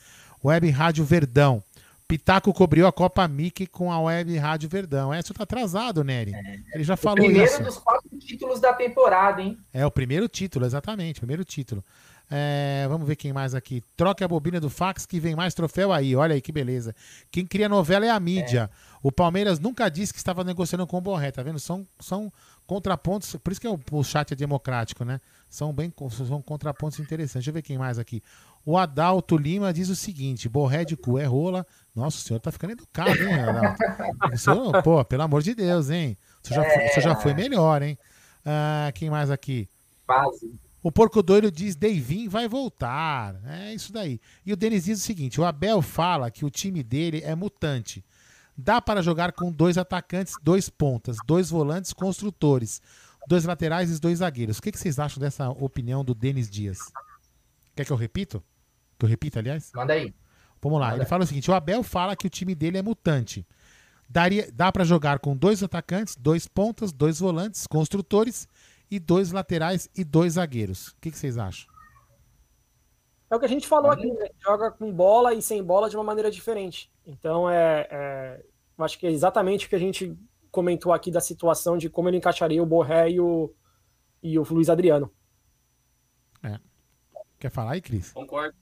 Web Rádio Verdão. Pitaco cobriu a Copa Mickey com a Web Rádio Verdão. É, isso tá atrasado, Nery. É, Ele já falou primeiro isso. Primeiro dos quatro títulos da temporada, hein? É, o primeiro título, exatamente. Primeiro título. É, vamos ver quem mais aqui. Troque a bobina do fax que vem mais troféu aí. Olha aí que beleza. Quem cria novela é a mídia. É. O Palmeiras nunca disse que estava negociando com o Borré, tá vendo? São, são contrapontos, por isso que é o, o chat é democrático, né? São bem são contrapontos interessantes. Deixa eu ver quem mais aqui. O Adalto Lima diz o seguinte: Borré de cu é rola. Nossa, o senhor tá ficando educado, hein, Adalto? senhor, pô, pelo amor de Deus, hein? O senhor já, foi, o senhor já foi melhor, hein? Ah, quem mais aqui? Quase. O Porco Doido diz: Deivin vai voltar. É isso daí. E o Denis diz o seguinte: o Abel fala que o time dele é mutante. Dá para jogar com dois atacantes, dois pontas, dois volantes construtores, dois laterais e dois zagueiros. O que, que vocês acham dessa opinião do Denis Dias? Quer que eu repito? Que eu repita, aliás? Manda aí. Vamos lá. Manda. Ele fala o seguinte: o Abel fala que o time dele é mutante. Daria, dá para jogar com dois atacantes, dois pontas, dois volantes, construtores e dois laterais e dois zagueiros. O que, que vocês acham? É o que a gente falou aqui, né? Joga com bola e sem bola de uma maneira diferente. Então, é, é, eu acho que é exatamente o que a gente comentou aqui da situação de como ele encaixaria o Borré e o, e o Luiz Adriano. Quer falar aí, Cris? Concordo.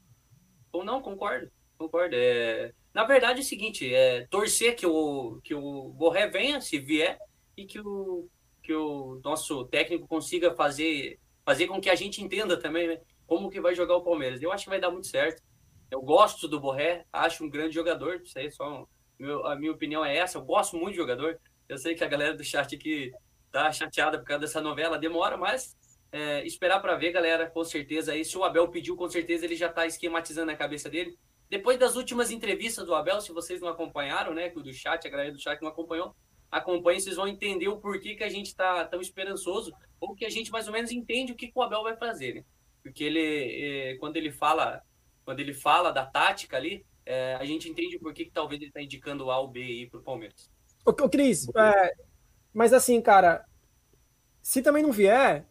Ou não, concordo. Concordo. É... Na verdade é o seguinte, é torcer que o, que o Borré venha, se vier, e que o, que o nosso técnico consiga fazer, fazer com que a gente entenda também, né? Como que vai jogar o Palmeiras. Eu acho que vai dar muito certo. Eu gosto do Borré, acho um grande jogador. Isso aí só meu, a minha opinião é essa. Eu gosto muito de jogador. Eu sei que a galera do chat aqui tá chateada por causa dessa novela, demora, mas é, esperar para ver, galera, com certeza. Aí, se o Abel pediu, com certeza ele já tá esquematizando a cabeça dele. Depois das últimas entrevistas do Abel, se vocês não acompanharam, né, do chat, a galera do chat não acompanhou, acompanhem, vocês vão entender o porquê que a gente tá tão esperançoso, ou que a gente mais ou menos entende o que, o Abel vai fazer, né? Porque ele, é, quando ele fala, quando ele fala da tática ali, é, a gente entende o porquê que talvez ele tá indicando o A ou B aí pro Palmeiras. Ô, ô Cris, é, mas assim, cara, se também não vier,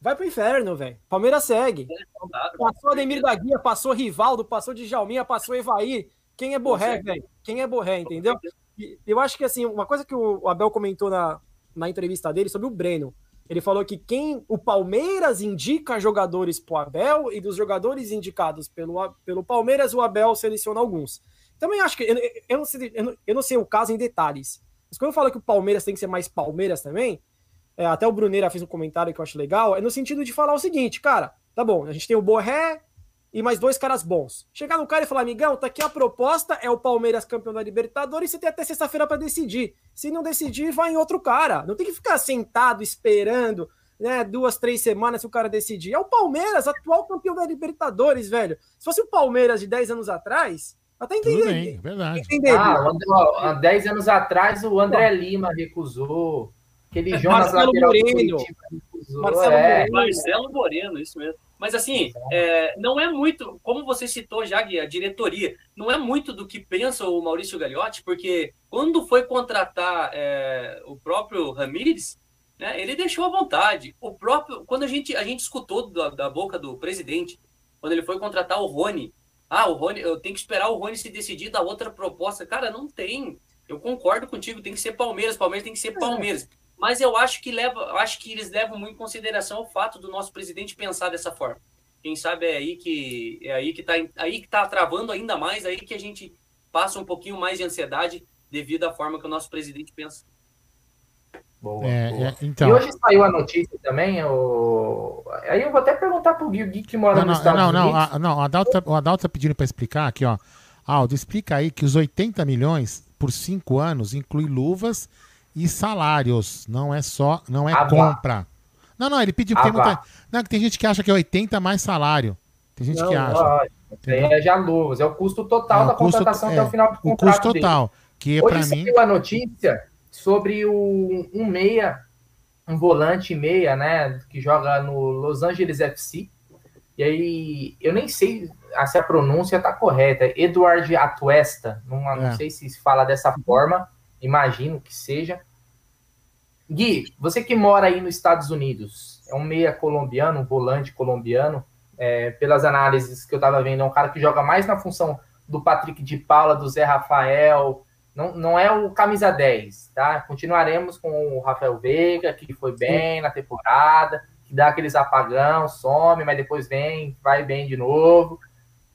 vai pro inferno, velho. Palmeiras segue. Não dá, Passou Ademir da Guia, passou Rivaldo, passou Djalminha, passou Evair. Quem é Borré, velho? Quem é Borré, entendeu? Eu acho que, assim, uma coisa que o Abel comentou na, na entrevista dele sobre o Breno, ele falou que quem o Palmeiras indica jogadores pro Abel e dos jogadores indicados pelo, pelo Palmeiras, o Abel seleciona alguns. Também acho que, eu, eu não sei, eu, não, eu não sei o caso em detalhes, mas quando eu falo que o Palmeiras tem que ser mais Palmeiras também, é, até o Bruneira fez um comentário que eu acho legal, é no sentido de falar o seguinte, cara, tá bom, a gente tem o Borré e mais dois caras bons. Chegar no cara e falar, amigão, tá aqui a proposta, é o Palmeiras campeão da Libertadores, você tem até sexta-feira para decidir. Se não decidir, vai em outro cara. Não tem que ficar sentado esperando, né, duas, três semanas se o cara decidir. É o Palmeiras, atual campeão da Libertadores, velho. Se fosse o Palmeiras de 10 anos atrás, até bem, verdade. Entenderia. Ah, André- há 10 anos atrás o André Lima recusou. Aquele Jonas Marcelo Moreno. Curitiba recusou. Marcelo é. Moreno. Marcelo Moreno, isso mesmo. Mas assim, é, não é muito, como você citou já, Gui, a diretoria, não é muito do que pensa o Maurício Gagliotti, porque quando foi contratar é, o próprio Ramires, né, ele deixou à vontade. O próprio, quando a gente, a gente escutou da, da boca do presidente, quando ele foi contratar o Rony, ah, o Rony, eu tenho que esperar o Rony se decidir da outra proposta. Cara, não tem. Eu concordo contigo, tem que ser Palmeiras, Palmeiras tem que ser Palmeiras. Mas eu acho que leva, acho que eles levam muito em consideração o fato do nosso presidente pensar dessa forma. Quem sabe é aí que é aí que tá aí que tá travando ainda mais, aí que a gente passa um pouquinho mais de ansiedade devido à forma que o nosso presidente pensa. Boa, É, boa. é, então. E hoje saiu a notícia também, o... aí eu vou até perguntar pro Gui, o Gui que mora Não, nos não, Estados não, não, Unidos. a- não, o Adalto, tá- o Adalto tá pedindo para explicar aqui, ó. Aldo, explica aí que os 80 milhões por cinco anos inclui luvas e salários, não é só, não é Ah, compra. Não, não, ele pediu Ah, tem muita, não, que tem gente que acha que é 80 mais salário. Tem gente Não, que acha. Isso aí é já luvas, é o custo total É, o da custo- contratação é, até o final do O contrato custo dele. total, que Hoje para mim saiu a notícia sobre o, um meia, um volante meia, né, que joga no Los Angeles FC. E aí, eu nem sei se a pronúncia tá correta. Eduard Atuesta, não, não É. sei se se fala dessa forma, imagino que seja. Gui, você que mora aí nos Estados Unidos, é um meia colombiano, um volante colombiano, é, pelas análises que eu tava vendo, é um cara que joga mais na função do Patrick de Paula, do Zé Rafael, não, não é o camisa 10, tá? Continuaremos com o Rafael Veiga, que foi bem na temporada, que dá aqueles apagão, some, mas depois vem, vai bem de novo,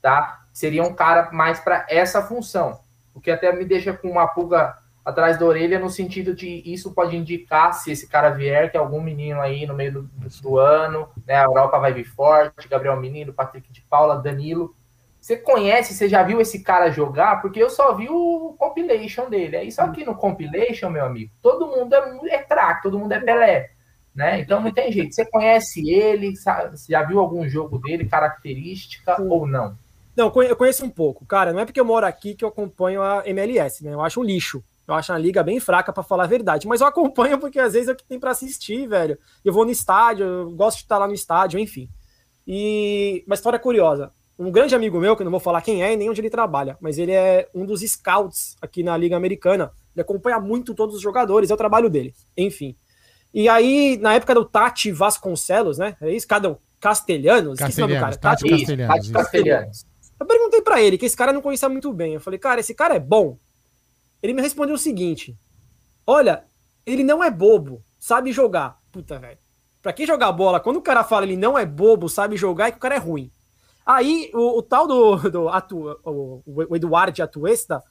tá? Seria um cara mais para essa função, o que até me deixa com uma pulga atrás da orelha no sentido de isso pode indicar se esse cara vier que algum menino aí no meio do, do ano, né? A Europa vai vir forte, Gabriel Menino, Patrick de Paula, Danilo, você conhece, você já viu esse cara jogar? Porque eu só vi o compilation dele. Aí só que no compilation, meu amigo, todo mundo é, é craque, todo mundo é Pelé. Né? Então não tem jeito. Você conhece ele, sabe, já viu algum jogo dele, característica Sim. ou não? Não, eu conheço um pouco. Cara, não é porque eu moro aqui que eu acompanho a MLS, né? Eu acho um lixo. Eu acho uma liga bem fraca para falar a verdade. Mas eu acompanho porque às vezes é o que tem para assistir, velho. Eu vou no estádio, eu gosto de estar lá no estádio, enfim. E uma história curiosa. Um grande amigo meu, que eu não vou falar quem é e nem onde ele trabalha, mas ele é um dos scouts aqui na Liga Americana. Ele acompanha muito todos os jogadores, é o trabalho dele. Enfim. E aí, na época do Tati Vasconcelos, né? É isso? Cada Castelhanos? Castelhanos, cara? Tati, Tati Castelhanos. Tati Castelhanos. Eu perguntei para ele, que esse cara não conhecia muito bem. Eu falei, cara, esse cara é bom? Ele me respondeu o seguinte: Olha, ele não é bobo, sabe jogar. Puta, velho. Pra quem jogar bola, quando o cara fala ele não é bobo, sabe jogar, é que o cara é ruim. Aí, o, o tal do, do atu, o, o Eduardo Atuesta,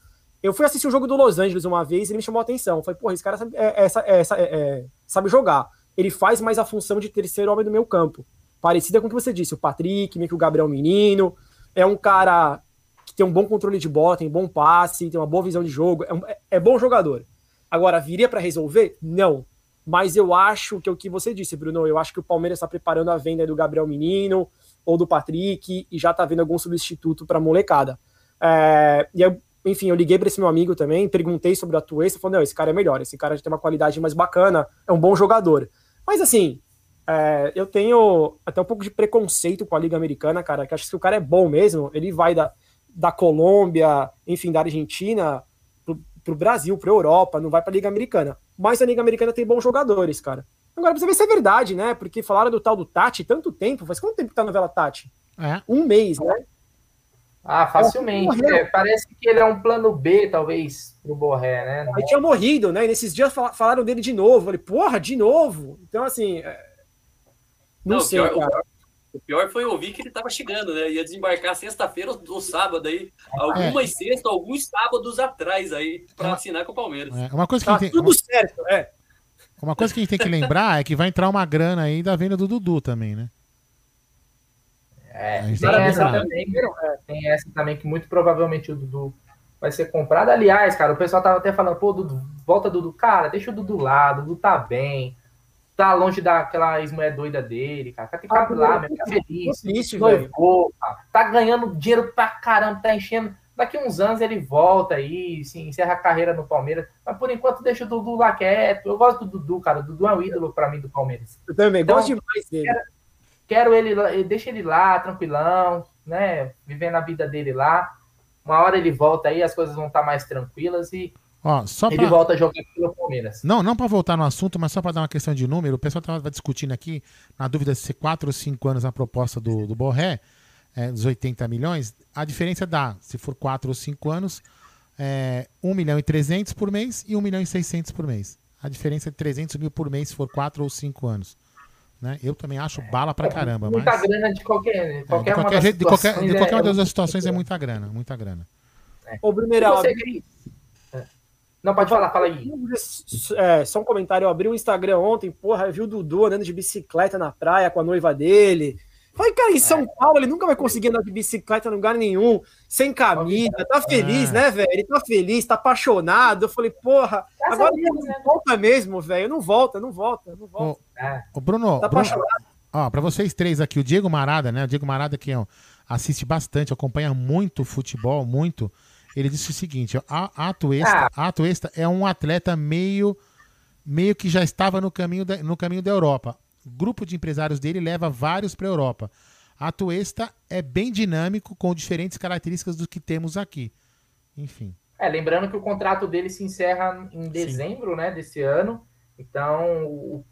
eu fui assistir um jogo do Los Angeles uma vez e ele me chamou a atenção. Eu falei, porra, esse cara sabe, é, é, é, é, sabe jogar. Ele faz mais a função de terceiro homem do meu campo. Parecida com o que você disse, o Patrick, meio que o Gabriel Menino. É um cara tem um bom controle de bola, tem bom passe, tem uma boa visão de jogo, é, um, é, é bom jogador. Agora, viria para resolver? Não. Mas eu acho que é o que você disse, Bruno. Eu acho que o Palmeiras está preparando a venda do Gabriel Menino ou do Patrick e já está vendo algum substituto para molecada. É, e eu, enfim, eu liguei para esse meu amigo também, perguntei sobre a Tuesta, falou: não, esse cara é melhor, esse cara tem uma qualidade mais bacana, é um bom jogador. Mas assim, é, eu tenho até um pouco de preconceito com a Liga Americana, cara, que acho que se o cara é bom mesmo, ele vai da, da Colômbia, enfim, da Argentina, pro, pro Brasil, pra Europa, não vai pra Liga Americana. Mas a Liga Americana tem bons jogadores, cara. Agora precisa ver se é verdade, né? Porque falaram do tal do Tati tanto tempo. Faz quanto tempo que tá a novela Tati? É. Um mês, né? Ah, facilmente. É, parece que ele é um plano B, talvez, pro Borré, né? Ele tinha morrido, né? E nesses dias falaram dele de novo. Eu falei, porra, de novo? Então, assim. É, não, não sei, pior, cara. O pior foi ouvir que ele estava chegando, né? Ia desembarcar sexta-feira ou sábado aí. Algumas é. sextas, alguns sábados atrás aí, para assinar com o Palmeiras. É. Uma coisa que tá tem... tudo certo, é. Uma coisa que a gente tem que lembrar é que vai entrar uma grana aí da venda do Dudu também, né? É, tem essa, também, é, tem essa também que muito provavelmente o Dudu vai ser comprado. Aliás, cara, o pessoal tava até falando, pô, Dudu, volta Dudu. Cara, deixa o Dudu lá, o Dudu tá bem tá longe daquela ex-mulher doida dele, cara. Tem que ah, lá, meu, ficar feliz. Isso, noivou, tá ganhando dinheiro pra caramba, tá enchendo. Daqui uns anos ele volta aí, sim, encerra a carreira no Palmeiras. Mas por enquanto deixa o Dudu lá quieto. Eu gosto do Dudu, cara. O Dudu é um ídolo pra mim do Palmeiras. Eu também então, gosto demais dele. Quero, quero ele, deixa ele lá, tranquilão, né? Vivendo a vida dele lá. Uma hora ele volta aí, as coisas vão estar tá mais tranquilas e Ó, só Ele pra... volta a jogar pelo Palmeiras. Não, não para voltar no assunto, mas só para dar uma questão de número. O pessoal estava discutindo aqui, na dúvida se 4 ou 5 anos a proposta do, do Borré, é, dos 80 milhões. A diferença dá, se for 4 ou 5 anos, é, 1 milhão e 300 por mês e 1 milhão e 600 por mês. A diferença é 300 mil por mês se for 4 ou 5 anos. Né? Eu também acho bala pra caramba. Muita mas... grana de qualquer, qualquer, é, de qualquer, de qualquer, de qualquer é, uma das situações é muita grana, muita grana. É. Ô, Brunerão, você, não, pode falar, fala aí. É, só um comentário, eu abri o Instagram ontem, porra, eu vi o Dudu andando de bicicleta na praia com a noiva dele. Falei, cara, em São é. Paulo ele nunca vai conseguir andar de bicicleta em lugar nenhum, sem camisa, tá feliz, é. né, velho? Ele tá feliz, tá apaixonado. Eu falei, porra, Essa agora mesmo, né? volta mesmo, velho. Não volta, não volta, não volta. Ô, é. ô Bruno, tá Bruno, ó, pra vocês três aqui, o Diego Marada, né? O Diego Marada que ó, assiste bastante, acompanha muito futebol, muito. Ele disse o seguinte: a, a, Atuesta, ah. é um atleta meio, meio que já estava no caminho da, no caminho da Europa. O grupo de empresários dele leva vários para a Europa. A Atuesta é bem dinâmico, com diferentes características do que temos aqui. Enfim. É, lembrando que o contrato dele se encerra em dezembro né, desse ano. Então, o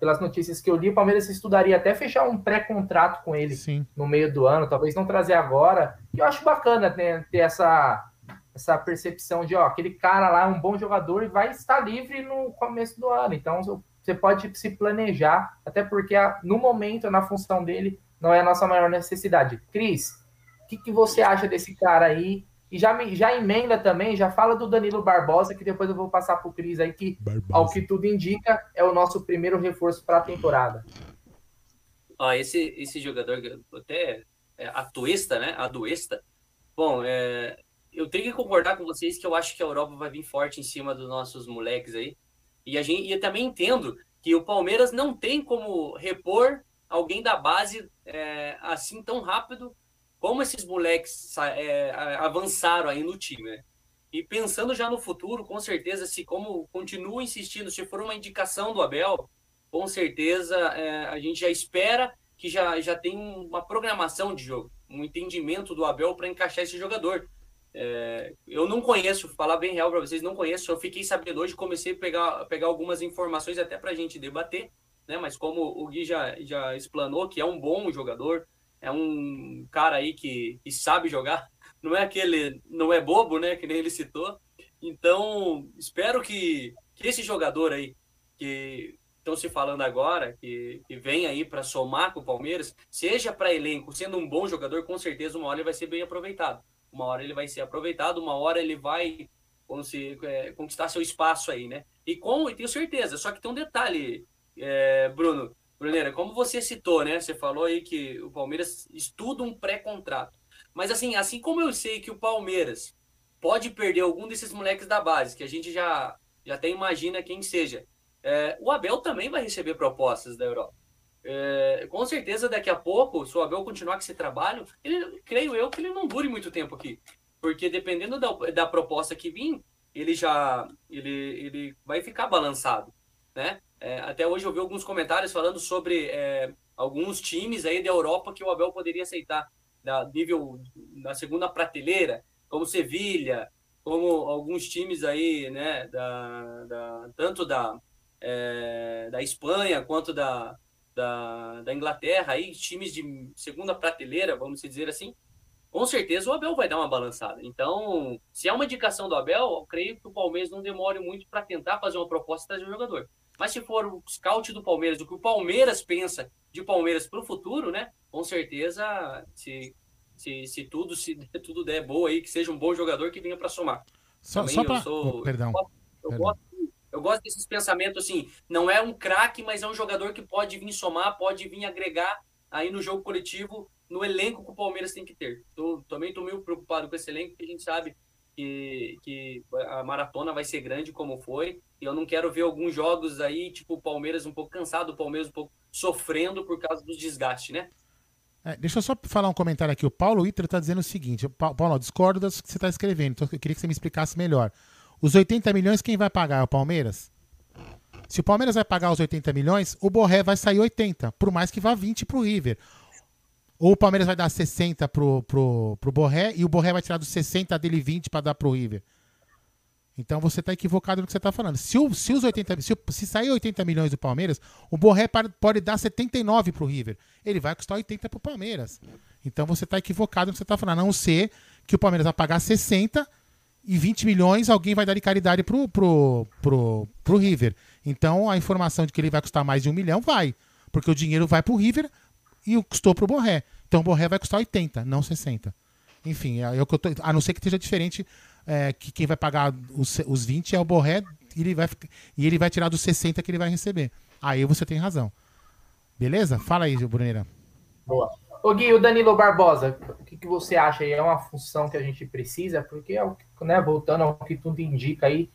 pelas notícias que eu li, o Palmeiras estudaria até fechar um pré-contrato com ele Sim. no meio do ano, talvez não trazer agora. E eu acho bacana né, ter essa, essa percepção de, ó, aquele cara lá é um bom jogador e vai estar livre no começo do ano. Então, você pode se planejar, até porque no momento, na função dele, não é a nossa maior necessidade. Cris, o que, que você acha desse cara aí? E já, já emenda também, já fala do Danilo Barbosa, que depois eu vou passar para o Cris aí, que Barbosa. ao que tudo indica, é o nosso primeiro reforço para a temporada. Ó, esse, esse jogador, até é, a Tuesta, né? A Duesta. Bom, é, eu tenho que concordar com vocês que eu acho que a Europa vai vir forte em cima dos nossos moleques aí. E a gente, e eu também entendo que o Palmeiras não tem como repor alguém da base é, assim tão rápido como esses moleques é, avançaram aí no time. Né? E pensando já no futuro, com certeza, se como continua insistindo, se for uma indicação do Abel, com certeza é, a gente já espera que já, já tem uma programação de jogo, um entendimento do Abel para encaixar esse jogador. É, eu não conheço, falar bem real para vocês, não conheço. Eu fiquei sabendo hoje, comecei a pegar, pegar algumas informações até para a gente debater, né? Mas como o Gui já, já explanou, que é um bom jogador, é um cara aí que, que sabe jogar, não é aquele, não é bobo, né? Que nem ele citou. Então, espero que, que esse jogador aí, que estão se falando agora, que, que vem aí para somar com o Palmeiras, seja para elenco, sendo um bom jogador, com certeza uma hora ele vai ser bem aproveitado uma hora ele vai ser aproveitado, uma hora ele vai se, é, conquistar seu espaço aí, né? E com, tenho certeza, só que tem um detalhe, é, Bruno, Bruneira, como você citou, né? Você falou aí que o Palmeiras estuda um pré-contrato. Mas assim, assim como eu sei que o Palmeiras pode perder algum desses moleques da base, que a gente já, já até imagina quem seja, é, o Abel também vai receber propostas da Europa. É, com certeza, daqui a pouco, se o Abel continuar com esse trabalho, ele, creio eu que ele não dure muito tempo aqui. Porque dependendo da, da proposta que vir, ele já ele, ele vai ficar balançado. Né? É, até hoje eu vi alguns comentários falando sobre é, alguns times aí da Europa que o Abel poderia aceitar da nível na segunda prateleira, como Sevilha, como alguns times aí, né, da, da tanto da, é, da Espanha quanto da, da, da Inglaterra, aí, times de segunda prateleira, vamos dizer assim, com certeza o Abel vai dar uma balançada. Então, se é uma indicação do Abel, eu creio que o Palmeiras não demore muito para tentar fazer uma proposta e trazer o jogador. Mas se for o scout do Palmeiras, o que o Palmeiras pensa de Palmeiras para o futuro, né? Com certeza, se, se, se, tudo se <laughs> tudo der boa aí, que seja um bom jogador que venha para somar. Só, só para oh, perdão. Eu, eu perdão. gosto eu gosto desses pensamentos assim, não é um craque, mas é um jogador que pode vir somar, pode vir agregar aí no jogo coletivo, no elenco que o Palmeiras tem que ter. Tô, também estou meio preocupado com esse elenco, porque a gente sabe que, que a maratona vai ser grande como foi, e eu não quero ver alguns jogos aí, tipo o Palmeiras um pouco cansado, o Palmeiras um pouco sofrendo por causa do desgaste, né? É, deixa eu só falar um comentário aqui. O Paulo Iter está dizendo o seguinte: Paulo, discordo das que você está escrevendo, então eu queria que você me explicasse melhor. Os 80 milhões, quem vai pagar? É o Palmeiras? Se o Palmeiras vai pagar os 80 milhões, o Borré vai sair 80, por mais que vá 20 pro River. Ou o Palmeiras vai dar 60 pro, pro, pro Borré e o Borré vai tirar dos 60 dele 20 para dar pro River. Então você está equivocado no que você está falando. Se, o, se, os 80, se, se sair 80 milhões do Palmeiras, o Borré pode dar 79 pro River. Ele vai custar 80 pro Palmeiras. Então você está equivocado no que você está falando. A não ser que o Palmeiras vai pagar 60 e 20 milhões alguém vai dar de caridade pro, pro, pro, pro River. Então a informação de que ele vai custar mais de um milhão vai. Porque o dinheiro vai pro River e custou pro Borré. Então o Borré vai custar 80, não 60. Enfim, é, é o que eu tô, a não ser que esteja diferente, é, que quem vai pagar os, os 20 é o Borré e ele, vai, e ele vai tirar dos 60 que ele vai receber. Aí você tem razão. Beleza? Fala aí, Bruneira. Boa. Ô Gui, o Danilo Barbosa, o que, que você acha aí? É uma função que a gente precisa? Porque, é né, voltando ao que tudo indica aí,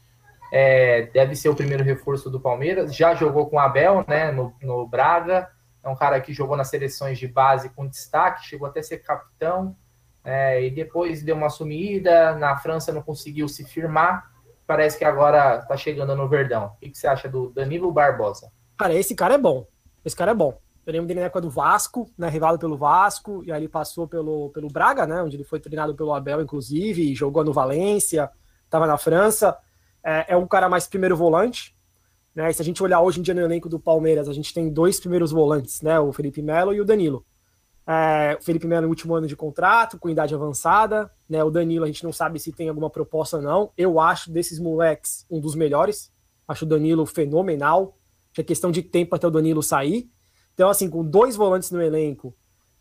é, deve ser o primeiro reforço do Palmeiras. Já jogou com o Abel, né, no, no Braga. É um cara que jogou nas seleções de base com destaque, chegou até a ser capitão. É, e depois deu uma sumida. Na França não conseguiu se firmar. Parece que agora está chegando no Verdão. O que, você acha do Danilo Barbosa? Cara, esse cara é bom. Esse cara é bom. Eu lembro dele na época do Vasco, né, rival pelo Vasco, e aí ele passou pelo, pelo Braga, né, onde ele foi treinado pelo Abel, inclusive, jogou no Valência, estava na França. É, é, um cara mais primeiro volante. Né, se a gente olhar hoje em dia no elenco do Palmeiras, a gente tem dois primeiros volantes, né, o Felipe Melo e o Danilo. É, o Felipe Melo no último ano de contrato, com idade avançada. Né, o Danilo a gente não sabe se tem alguma proposta ou não. Eu acho desses moleques um dos melhores. Acho o Danilo fenomenal. É questão de tempo até o Danilo sair. Então, assim, com dois volantes no elenco,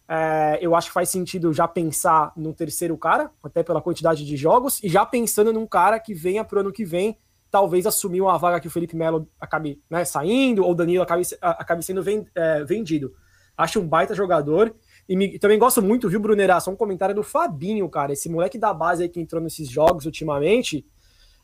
é, eu acho que faz sentido já pensar num terceiro cara, até pela quantidade de jogos, e já pensando num cara que venha pro ano que vem, talvez assumir uma vaga que o Felipe Melo acabe né, saindo, ou o Danilo acabe, acabe sendo é, vendido. Acho um baita jogador. E me, também gosto muito, viu, Brunerá? Só um comentário do Fabinho, cara. Esse moleque da base aí que entrou nesses jogos ultimamente.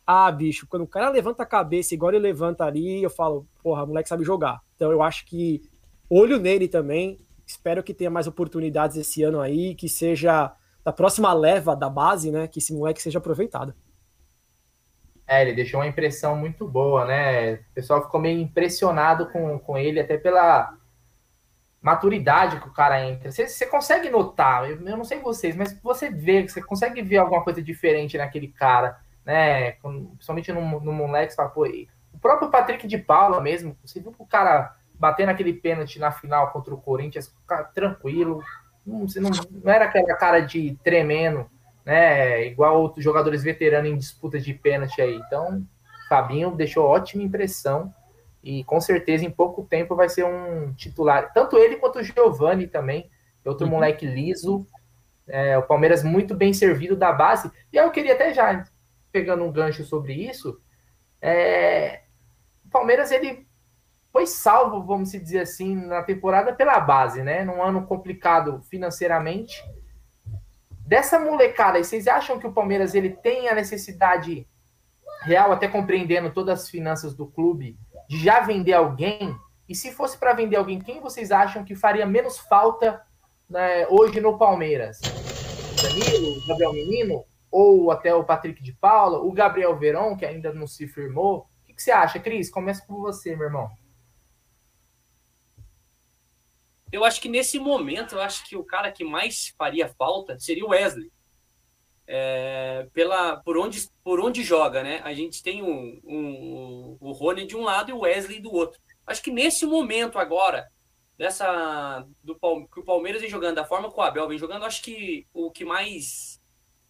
Ah, bicho, quando o cara levanta a cabeça igual ele levanta ali, eu falo, porra, moleque sabe jogar. Então eu acho que olho nele também. Espero que tenha mais oportunidades esse ano aí, que seja da próxima leva da base, né? Que esse moleque seja aproveitado. É, ele deixou uma impressão muito boa, né? O pessoal ficou meio impressionado com, com ele, até pela maturidade que o cara entra. Você, consegue notar, eu, eu, não sei vocês, mas você vê, você consegue ver alguma coisa diferente naquele cara, né? Principalmente no, no moleque, você fala, pô, o próprio Patrick de Paula mesmo, você viu o cara bater naquele pênalti na final contra o Corinthians, tranquilo, não, não, não era aquela cara de tremendo né? Igual outros jogadores veteranos em disputa de pênalti aí. Então, Fabinho deixou ótima impressão e com certeza em pouco tempo vai ser um titular. Tanto ele quanto o Giovani também, outro uhum. moleque liso. É, o Palmeiras muito bem servido da base. E aí eu queria até já, pegando um gancho sobre isso, é, o Palmeiras ele foi salvo, vamos dizer assim, na temporada pela base, né? Num ano complicado financeiramente Dessa molecada, vocês acham que o Palmeiras ele tem a necessidade real, até compreendendo todas as finanças do clube, de já vender alguém? E se fosse para vender alguém, quem vocês acham que faria menos falta né, hoje no Palmeiras? Danilo, Gabriel Menino, ou até o Patrick de Paula, o Gabriel Verão, que ainda não se firmou? O que, que você acha, Cris? Começa com você, meu irmão. Eu acho que nesse momento, eu acho que o cara que mais faria falta seria o Wesley. É, pela, por, onde, por onde joga, né? A gente tem um, um, o Rony de um lado e o Wesley do outro. Acho que nesse momento agora, dessa do que o Palmeiras vem jogando, da forma que o Abel vem jogando, acho que o que mais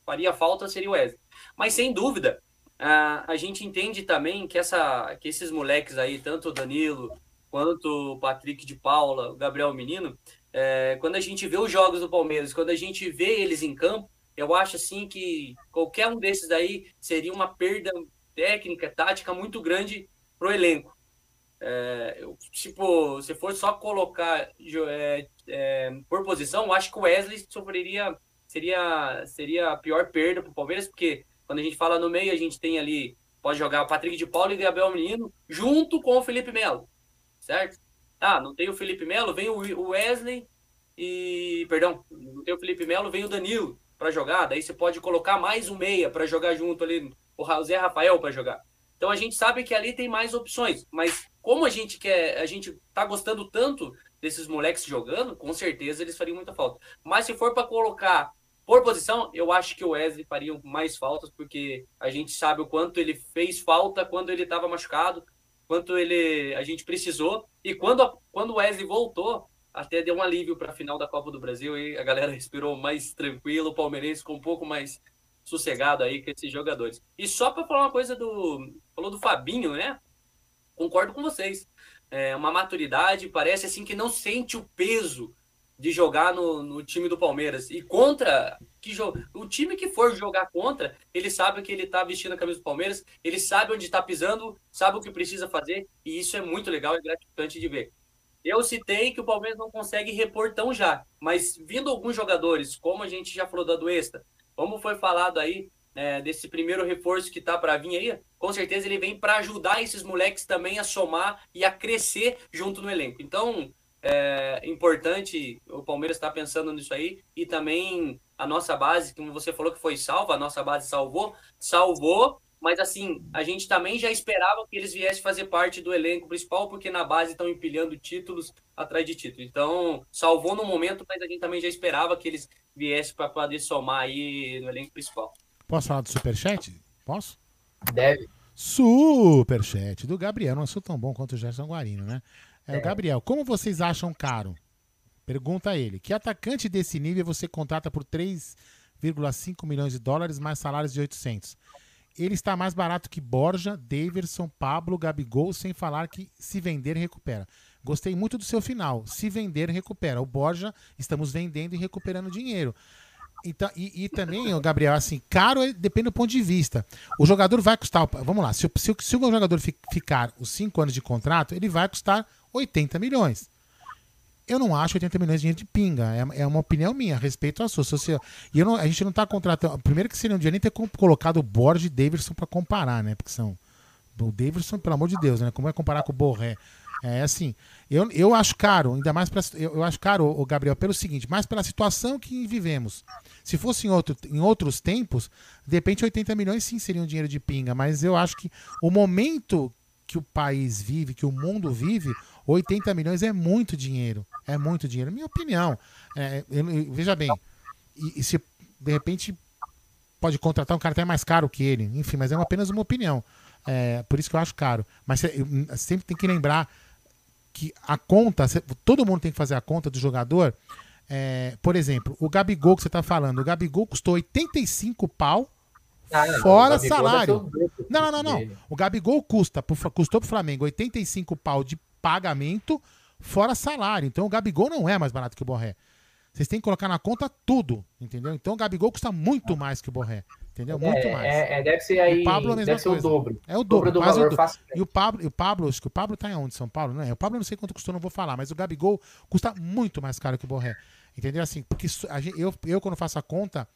faria falta seria o Wesley. Mas sem dúvida, a, a gente entende também que, essa, que esses moleques aí, tanto o Danilo, quanto o Patrick de Paula, o Gabriel Menino, é, quando a gente vê os jogos do Palmeiras, quando a gente vê eles em campo, eu acho assim que qualquer um desses daí seria uma perda técnica, tática muito grande pro elenco. É, tipo, se for só colocar é, é, por posição, eu acho que o Wesley sofreria, seria, seria a pior perda pro Palmeiras, porque quando a gente fala no meio, a gente tem ali, pode jogar o Patrick de Paula e Gabriel Menino, junto com o Felipe Melo certo? Ah, não tem o Felipe Melo, vem o Wesley e. Perdão, não tem o Felipe Melo, vem o Danilo para jogar. Daí você pode colocar mais um meia para jogar junto ali, o Zé Rafael para jogar. Então a gente sabe que ali tem mais opções, mas como a gente quer, a gente tá gostando tanto desses moleques jogando, com certeza eles fariam muita falta. Mas se for para colocar por posição, eu acho que o Wesley faria mais faltas, porque a gente sabe o quanto ele fez falta quando ele estava machucado, quanto ele a gente precisou. E quando, quando o Wesley voltou, até deu um alívio para a final da Copa do Brasil e a galera <laughs> respirou mais tranquilo, o palmeirense com um pouco mais sossegado aí com esses jogadores. E só para falar uma coisa do falou do Fabinho, né? Concordo com vocês. É uma maturidade, parece assim que não sente o peso de jogar no, no time do Palmeiras. E contra que o time que for jogar contra, ele sabe que ele está vestindo a camisa do Palmeiras, ele sabe onde está pisando, sabe o que precisa fazer, e isso é muito legal e gratificante de ver. Eu citei que o Palmeiras não consegue repor tão já, mas vindo alguns jogadores, como a gente já falou da Duesta, como foi falado aí é, desse primeiro reforço que tá para vir aí, com certeza ele vem para ajudar esses moleques também a somar e a crescer junto no elenco. Então, é importante o Palmeiras estar tá pensando nisso aí e também a nossa base, como você falou que foi salva, a nossa base salvou, salvou, mas assim, a gente também já esperava que eles viessem fazer parte do elenco principal, porque na base estão empilhando títulos atrás de título. Então, salvou no momento, mas a gente também já esperava que eles viessem para poder somar aí no elenco principal. Posso falar do Superchat? Posso? Deve. Superchat do Gabriel, não sou tão bom quanto o Gerson Guarino, né? É, é. Gabriel, como vocês acham caro? Pergunta a ele. Que atacante desse nível você contrata por 3,5 milhões de dólares mais salários de 800? Ele está mais barato que Borja, Daverson, Pablo, Gabigol, sem falar que se vender, recupera. Gostei muito do seu final. Se vender, recupera. O Borja, estamos vendendo e recuperando dinheiro. Então, e, e também, Gabriel, assim, caro é, depende do ponto de vista. O jogador vai custar. Vamos lá, se, se, se o jogador ficar os cinco anos de contrato, ele vai custar 80 milhões. Eu não acho 80 milhões de dinheiro de pinga. É, é uma opinião minha, respeito à sua. Se e não, a gente não está contratando. Primeiro que seria um dia nem ter colocado o Borges e Davidson para comparar, né? Porque são. O Davidson, pelo amor de Deus, né? Como é comparar com o Borré? É assim, eu, eu acho caro, ainda mais para eu, eu, acho caro, o Gabriel, pelo seguinte, mais pela situação que vivemos. Se fosse em, outro, em outros tempos, de repente 80 milhões sim seriam dinheiro de pinga, mas eu acho que o momento que o país vive, que o mundo vive, 80 milhões é muito dinheiro. É muito dinheiro. Minha opinião. É, eu, veja bem, e, e, se de repente pode contratar um cara até mais caro que ele, enfim, mas é apenas uma opinião. É, por isso que eu acho caro. Mas sempre tem que lembrar que a conta, todo mundo tem que fazer a conta do jogador. É, por exemplo, o Gabigol que você está falando, o Gabigol custou 85 pau ah, fora salário. Não, não, não, não. O Gabigol custa, custou pro Flamengo 85 pau de pagamento fora salário. Então o Gabigol não é mais barato que o Borré. Vocês têm que colocar na conta tudo, entendeu? Então o Gabigol custa muito mais que o Borré. Entendeu? Muito é, mais. É, é, deve ser aí. O Pablo é a mesma deve coisa. ser o dobro. É o dobro. do valor o do... E o Pablo, e o Pablo, acho que o Pablo tá em onde? São Paulo, não é? O Pablo não sei quanto custou, não vou falar, mas o Gabigol custa muito mais caro que o Borré. Entendeu? Assim, porque gente, eu, eu, quando faço a conta,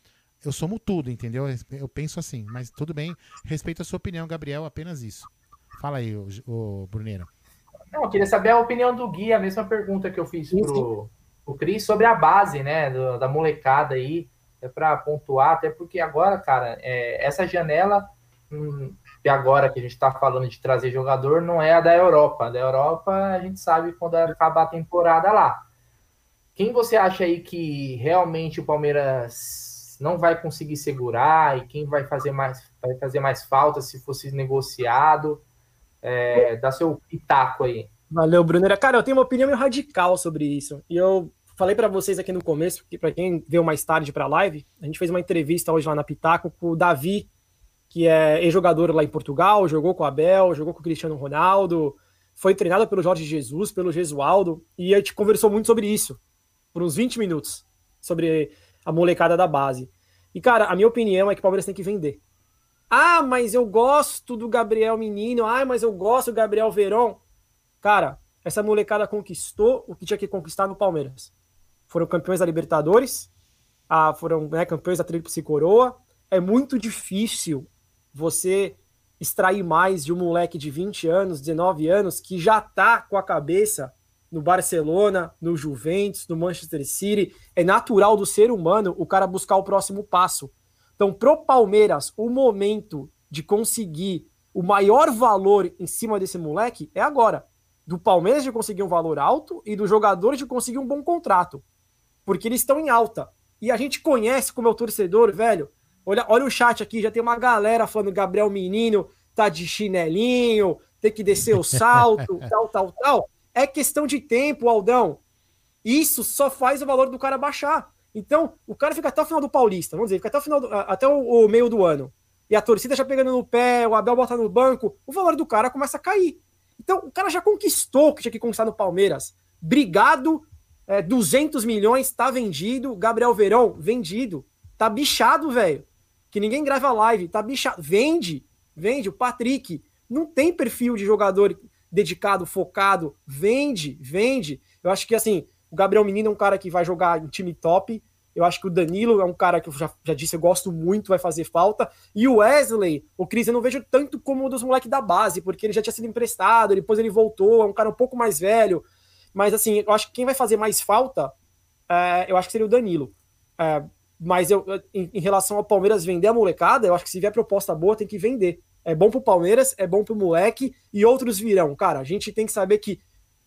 eu somo tudo, entendeu? Eu penso assim, mas tudo bem, respeito a sua opinião, Gabriel, apenas isso. Fala aí, o, o Bruneira. Não, eu queria saber a opinião do Gui, a mesma pergunta que eu fiz pro, pro Cris sobre a base, né, do, da molecada aí, é para pontuar, até porque agora, cara, é, essa janela, hum, e agora que a gente está falando de trazer jogador, não é a da Europa. A da Europa, a gente sabe quando acabar a temporada lá. Quem você acha aí que realmente o Palmeiras não vai conseguir segurar e quem vai fazer mais, vai fazer mais falta se fosse negociado. É, dá seu pitaco aí. Valeu, Brunera. Cara, eu tenho uma opinião radical sobre isso. E eu falei para vocês aqui no começo, que para quem veio mais tarde para a live, a gente fez uma entrevista hoje lá na Pitaco com o Davi, que é ex-jogador lá em Portugal, jogou com o Abel, jogou com o Cristiano Ronaldo, foi treinado pelo Jorge Jesus, pelo Gesualdo, e a gente conversou muito sobre isso, por uns 20 minutos, sobre a molecada da base. E, cara, a minha opinião é que o Palmeiras tem que vender. Ah, mas eu gosto do Gabriel Menino. Ah, mas eu gosto do Gabriel Verón. Cara, essa molecada conquistou o que tinha que conquistar no Palmeiras. Foram campeões da Libertadores, ah, foram né, campeões da Tríplice Coroa. É muito difícil você extrair mais de um moleque de 20 anos, 19 anos, que já tá com a cabeça no Barcelona, no Juventus, no Manchester City. É natural do ser humano o cara buscar o próximo passo. Então, pro Palmeiras, o momento de conseguir o maior valor em cima desse moleque é agora. Do Palmeiras de conseguir um valor alto e do jogador de conseguir um bom contrato. Porque eles estão em alta. E a gente conhece como é o torcedor, velho. Olha, olha o chat aqui, já tem uma galera falando Gabriel Menino tá de chinelinho, tem que descer o salto, <laughs> tal, tal, tal. É questão de tempo, Aldão. Isso só faz o valor do cara baixar. Então, o cara fica até o final do Paulista, vamos dizer, fica até o final do, até o, o, meio do ano. E a torcida já pegando no pé, o Abel bota no banco, o valor do cara começa a cair. Então, o cara já conquistou o que tinha que conquistar no Palmeiras. Brigado, é, 200 milhões, tá vendido. Gabriel Verão, vendido. Tá bichado, velho. Que ninguém grava live, tá bichado. Vende, vende. O Patrick não tem perfil de jogador dedicado, focado, vende, vende. Eu acho que assim, o Gabriel Menino é um cara que vai jogar em time top. Eu acho que o Danilo é um cara que eu já, já disse, eu gosto muito, vai fazer falta. E o Wesley, o Cris, eu não vejo tanto como um dos moleques da base, porque ele já tinha sido emprestado, depois ele voltou, é um cara um pouco mais velho. Mas assim, eu acho que quem vai fazer mais falta, é, eu acho que seria o Danilo. É, mas eu, em, em, relação ao Palmeiras vender a molecada, eu acho que se vier proposta boa, tem que vender. É bom pro Palmeiras, é bom pro moleque e outros virão. Cara, a gente tem que saber que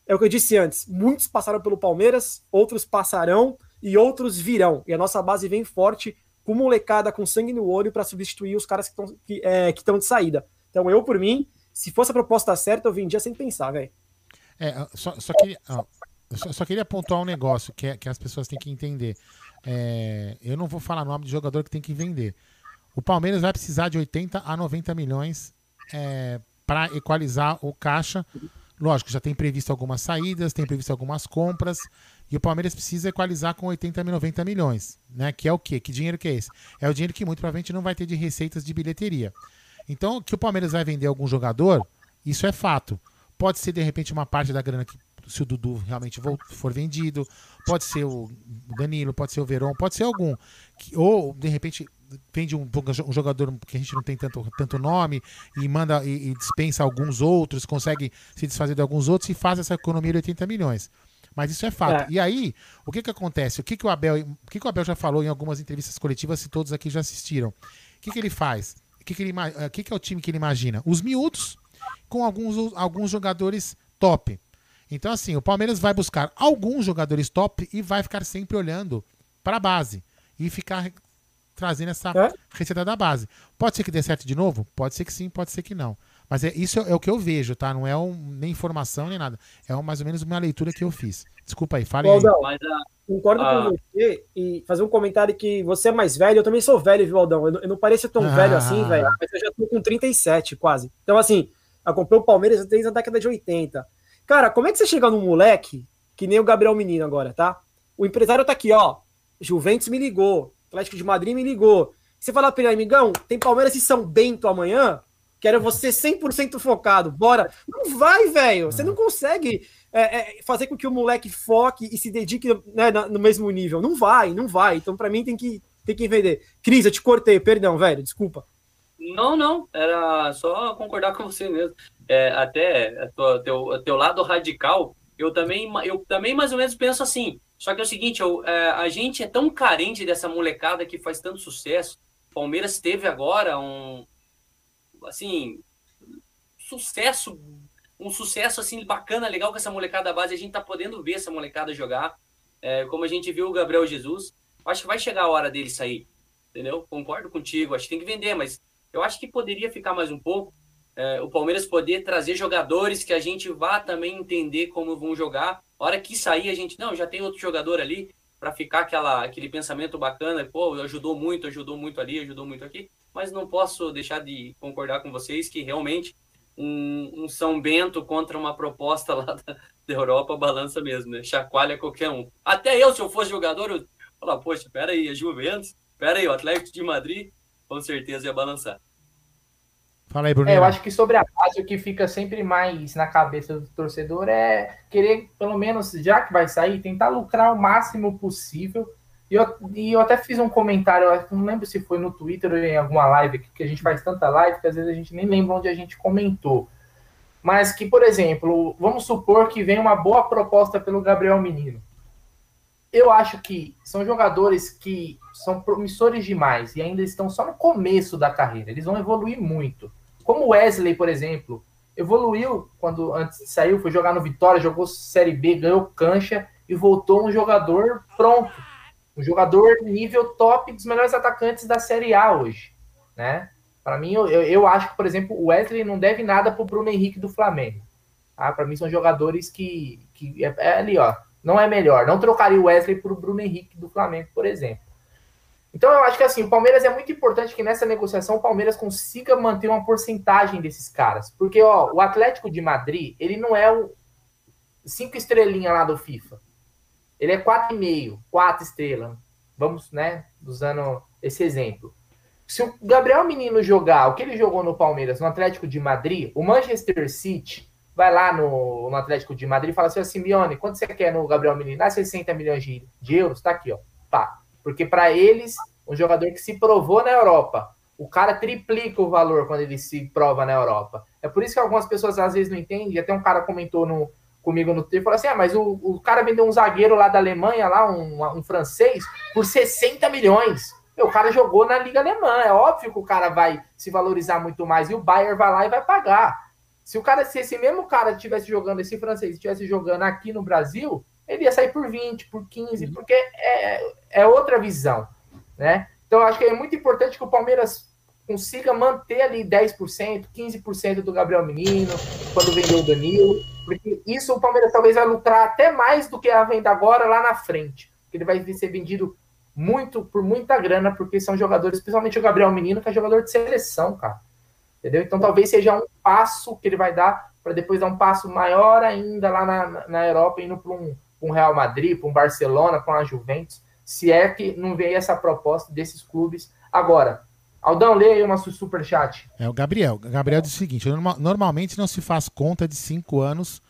é o que eu disse antes, muitos passaram pelo Palmeiras, outros passarão e outros virão. E a nossa base vem forte com molecada com sangue no olho para substituir os caras que estão que, é, que de saída. Então eu, por mim, se fosse a proposta certa, eu vendia sem pensar, velho. É, só, só, queria, só, só, queria pontuar um negócio que, é, que as pessoas têm que entender. É, eu não vou falar nome de jogador que tem que vender. O Palmeiras vai precisar de 80 a 90 milhões é, para equalizar o caixa. Lógico, já tem previsto algumas saídas, tem previsto algumas compras, e o Palmeiras precisa equalizar com 80 a 90 milhões, né? Que é o quê? Que dinheiro que é esse? É o dinheiro que muito provavelmente não vai ter de receitas de bilheteria. Então, que o Palmeiras vai vender algum jogador, isso é fato. Pode ser, de repente, uma parte da grana que se o Dudu realmente for vendido, pode ser o Danilo, pode ser o Verón, pode ser algum. Ou, de repente, vende um, um, jogador que a gente não tem tanto, tanto nome e manda e, e, dispensa alguns outros, consegue se desfazer de alguns outros e faz essa economia de 80 milhões. Mas isso é fato. É. E aí, o que que acontece? O que que o Abel, o que que o Abel já falou em algumas entrevistas coletivas, se todos aqui já assistiram? O que que ele faz? O que que, ele, o que, que é o time que ele imagina? Os miúdos com alguns, alguns jogadores top. Então, assim, o Palmeiras vai buscar alguns jogadores top e vai ficar sempre olhando para a base e ficar trazendo essa é? receita da base. Pode ser que dê certo de novo? Pode ser que sim, pode ser que não. Mas é, isso é o que eu vejo, tá? Não é um, nem informação nem nada. É um, mais ou menos uma leitura que eu fiz. Desculpa aí, fale Aldão, aí. Concordo com você e fazer um comentário que você é mais velho. Eu também sou velho, viu, Aldão? Eu, eu não pareço tão ah. velho assim, velho. Mas eu já tô com 37 quase. Então, assim, acompanhou o Palmeiras desde a década de 80. Cara, como é que você chega num moleque, que nem o Gabriel Menino agora, tá? O empresário tá aqui, ó. Juventus me ligou, Atlético de Madrid me ligou. Você fala pra ele, amigão, tem Palmeiras e São Bento amanhã? Quero você 100% focado, bora. Não vai, velho. Você não consegue é, é, fazer com que o moleque foque e se dedique né, no mesmo nível. Não vai, não vai. Então, para mim, tem que, tem que vender. Cris, eu te cortei, perdão, velho, desculpa. Não, não, era só concordar com você mesmo. É, até teu, teu lado radical, eu também, eu também mais ou menos penso assim. Só que é o seguinte, eu, é, a gente é tão carente dessa molecada que faz tanto sucesso. Palmeiras teve agora um, assim, sucesso, um sucesso assim bacana, legal com essa molecada base. A gente tá podendo ver essa molecada jogar. É, como a gente viu o Gabriel Jesus, acho que vai chegar a hora dele sair, entendeu? Concordo contigo, acho que tem que vender, mas eu acho que poderia ficar mais um pouco. É, o Palmeiras poder trazer jogadores que a gente vá também entender como vão jogar. Hora que sair, a gente, não, já tem outro jogador ali para ficar aquela, aquele pensamento bacana, pô, ajudou muito, ajudou muito ali, ajudou muito aqui. Mas não posso deixar de concordar com vocês que realmente um, um São Bento contra uma proposta <laughs> lá da, da, Europa balança mesmo, né? Chacoalha qualquer um. Até eu, se eu fosse jogador, eu falar, poxa, peraí, a Juventus, peraí, o Atlético de Madrid, com certeza ia balançar. Fala aí, Bruno. É, eu acho que sobre a base, o que fica sempre mais na cabeça do torcedor é querer, pelo menos, já que vai sair, tentar lucrar o máximo possível. E eu, e eu até fiz um comentário, não lembro se foi no Twitter ou em alguma live, que a gente faz tanta live que às vezes a gente nem lembra onde a gente comentou. Mas que, por exemplo, vamos supor que vem uma boa proposta pelo Gabriel Menino. Eu acho que são jogadores que são promissores demais e ainda estão só no começo da carreira. Eles vão evoluir muito. Como Wesley, por exemplo, evoluiu quando antes saiu, foi jogar no Vitória, jogou Série B, ganhou cancha e voltou um jogador pronto. Um jogador nível top dos melhores atacantes da Série A hoje, né? Para mim, eu, eu acho que, por exemplo, o Wesley não deve nada pro Bruno Henrique do Flamengo. Tá? Para mim, são jogadores que, que é, é, ali, ó, não é melhor. Não trocaria o Wesley pro Bruno Henrique do Flamengo, por exemplo. Então eu acho que assim, o Palmeiras é muito importante que nessa negociação o Palmeiras consiga manter uma porcentagem desses caras. Porque, ó, o Atlético de Madrid, ele não é o cinco estrelinha lá do FIFA. Ele é quatro e meio, quatro estrelas. Vamos, né, usando esse exemplo. Se o Gabriel Menino jogar o que ele jogou no Palmeiras, no Atlético de Madrid, o Manchester City vai lá no, no Atlético de Madrid e fala assim, Simeone, quanto você quer no Gabriel Menino? Ah, 60 milhões de, de euros, tá aqui, ó. Pá. Porque para eles, um jogador que se provou na Europa, o cara triplica o valor quando ele se prova na Europa. É por isso que algumas pessoas às vezes não entendem. Até um cara comentou no, comigo no Twitter, falou assim: ah, mas o, o cara vendeu um zagueiro lá da Alemanha, lá, um, um francês, por 60 milhões. Meu, o cara jogou na Liga Alemã. É óbvio que o cara vai se valorizar muito mais e o Bayern vai lá e vai pagar. Se o cara, se esse mesmo cara estivesse jogando, esse francês estivesse jogando aqui no Brasil, ele ia sair por 20, por 15, uhum. porque é, é outra visão, né? Então, acho que é muito importante que o Palmeiras consiga manter ali 10%, 15% do Gabriel Menino, quando vendeu o Danilo, porque isso o Palmeiras talvez vai lucrar até mais do que a venda agora lá na frente, que ele vai ser vendido muito por muita grana, porque são jogadores, principalmente o Gabriel Menino, que é jogador de seleção, cara. Entendeu? Então talvez seja um passo que ele vai dar para depois dar um passo maior ainda lá na, na Europa, indo para um, um Real Madrid, para um Barcelona, para uma Juventus, se é que não veio essa proposta desses clubes. Agora, Aldão, leia aí uma super chat. É o Gabriel. O Gabriel diz o seguinte: normalmente não se faz conta de cinco anos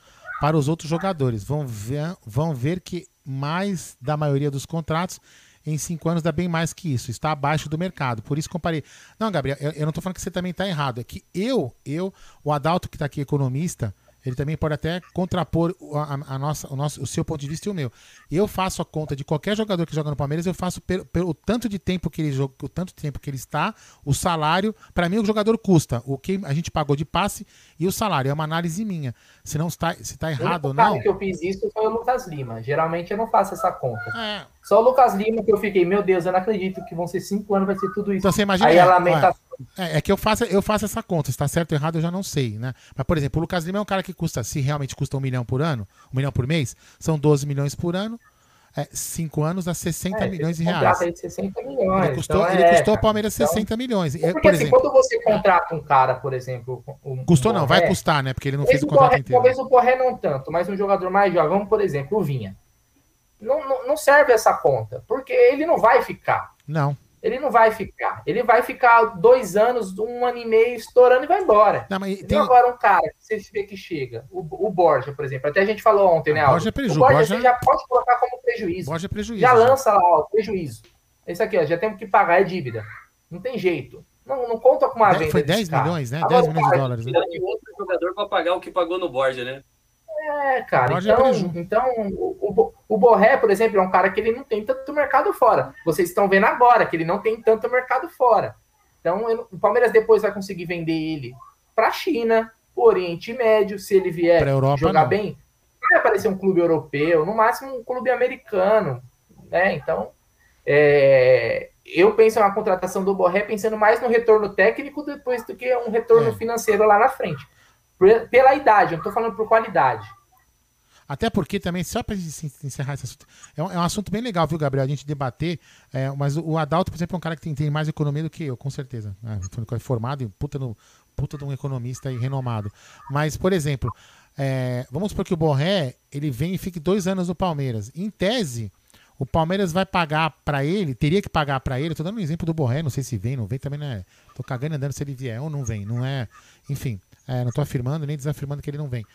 para os outros jogadores. Vão ver, vão ver que mais da maioria dos contratos em cinco anos dá bem mais que isso, está abaixo do mercado. Por isso comparei. Não, Gabriel, eu, eu não estou falando que você também está errado. É que eu, eu, o Adalto que está aqui economista, ele também pode até contrapor a, a, nossa, o, nosso, o seu ponto de vista e o meu. Eu faço a conta de qualquer jogador que joga no Palmeiras, eu faço pelo, pelo tanto de tempo que ele joga, o tanto de tempo que ele está, o salário. Para mim, o jogador custa o que a gente pagou de passe e o salário. É uma análise minha. Se não está, se está errado ou não. que eu fiz isso foi o Lucas Lima. Geralmente eu não faço essa conta. É. Só o Lucas Lima que eu fiquei, meu Deus, eu não acredito que vão ser cinco anos, vai ser tudo isso. Então você imagina. Aí a lamentação. É, é, que eu faço, eu faço essa conta. Se está certo ou errado, eu já não sei, né? Mas, por exemplo, o Lucas Lima é um cara que custa, se realmente custa um milhão por ano, um milhão por mês, são 12 milhões por ano. É, cinco anos dá 60 é, milhões de reais. Aí 60 milhões. Ele custou, então ele é, custou ao Palmeiras então, 60 milhões. Porque por assim, exemplo, quando você contrata um cara, por exemplo. Um, custou um não, vai custar, né? Porque ele não fez o contrato Borré, inteiro. Talvez o Borré não tanto, mas um jogador mais jovem, vamos, por exemplo, o Vinha. Não, não, não serve essa conta, porque ele não vai ficar. Não. Ele não vai ficar. Ele vai ficar dois anos, um ano e meio estourando e vai embora. Não, mas tem... agora um cara que você vê que chega, o, o Borja, por exemplo. Até a gente falou ontem, né, Aldo? Borja é prejuízo. O Borja, Borja... você já pode colocar como prejuízo. Borja é prejuízo. Já lança lá, ó, prejuízo. Esse aqui, ó, já temos que pagar, é dívida. Não tem jeito. Não, não conta com uma venda. Foi 10 milhões, né? Agora, 10 milhões de dólares. Né? de outro jogador para pagar o que pagou no Borja, né? É, cara. Então, é então o, o, o Borré, por exemplo, é um cara que ele não tem tanto mercado fora. Vocês estão vendo agora que ele não tem tanto mercado fora. Então, o Palmeiras depois vai conseguir vender ele para a China, Oriente Médio, se ele vier Europa, jogar não. bem. Vai aparecer um clube europeu, no máximo um clube americano. Né? Então, é, eu penso na contratação do Borré pensando mais no retorno técnico depois do que um retorno é. financeiro lá na frente pela idade, eu não estou falando por qualidade. Até porque também, só para encerrar esse assunto, é um, é um, assunto bem legal, viu, Gabriel? A gente debater. É, mas o, Adalto, por exemplo, é um cara que tem, tem mais economia do que eu, com certeza. É, formado e puta, no, puta de um economista e renomado. Mas, por exemplo, é, vamos supor que o Borré ele vem e fique dois anos no Palmeiras. Em tese, o Palmeiras vai pagar para ele, teria que pagar para ele. Estou dando um exemplo do Borré, não sei se vem, não vem, também não é. Tô cagando andando se ele vier ou não vem, não é. Enfim. É, não estou afirmando nem desafirmando que ele não vem.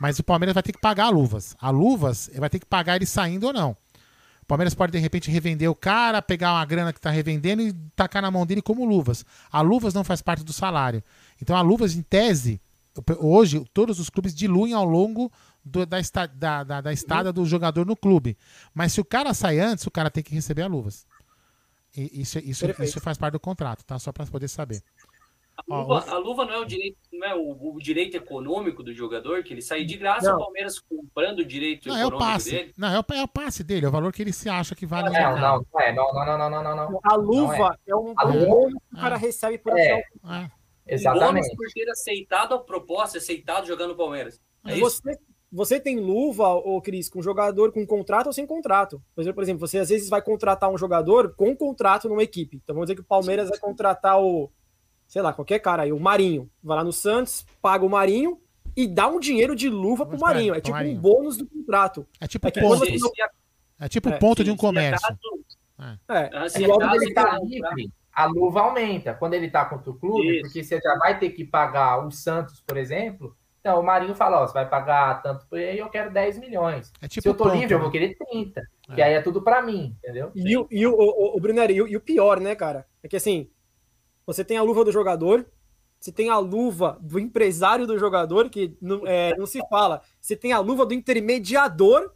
Mas o Palmeiras vai ter que pagar a luvas. A luvas vai ter que pagar ele saindo ou não. O Palmeiras pode, de repente, revender o cara, pegar uma grana que está revendendo e tacar na mão dele como luvas. A luvas não faz parte do salário. Então, a luvas, em tese, hoje, todos os clubes diluem ao longo do, da, esta, da, da, da, estada do jogador no clube. Mas se o cara sai antes, o cara tem que receber a luvas. E isso, isso, isso faz parte do contrato, tá? Só para poder saber. A luva, a luva, não é o direito, não é o, o, direito econômico do jogador, que ele sai de graça, não. o Palmeiras comprando o direito não, econômico é o passe. dele. Não, é o, é o passe dele, é o valor que ele se acha que vale. Não, não, não, é, não, não, não, não, não, não. A luva é. é. um bônus que o cara recebe por é. é. Exatamente. Um por ter aceitado a proposta, aceitado jogar no Palmeiras. É você, você tem luva, ô Cris, com jogador com contrato ou sem contrato. Por exemplo, você às vezes vai contratar um jogador com contrato numa equipe. Então vamos dizer que o Palmeiras vai contratar o sei lá, qualquer cara aí, o Marinho, vai lá no Santos, paga o Marinho e dá um dinheiro de luva pro Marinho. É tipo Marinho. um bônus do contrato. É tipo é ponto. É tipo é, ponto de um comércio. É, é. Ah, se quando ele tá livre, a luva aumenta. Quando ele tá contra o clube, Isso. porque você já vai ter que pagar o Santos, por exemplo. Então, o Marinho fala, ó, você vai pagar tanto por aí, eu quero 10 milhões. É tipo Se eu tô ponto, livre, né? eu vou querer 30. É. Que aí é tudo para mim, entendeu? E, o, e o, o, o Brunner, e o, e o pior, né, cara? É que assim, você tem a luva do jogador, você tem a luva do empresário do jogador, que não, é, não se fala. Você tem a luva do intermediador,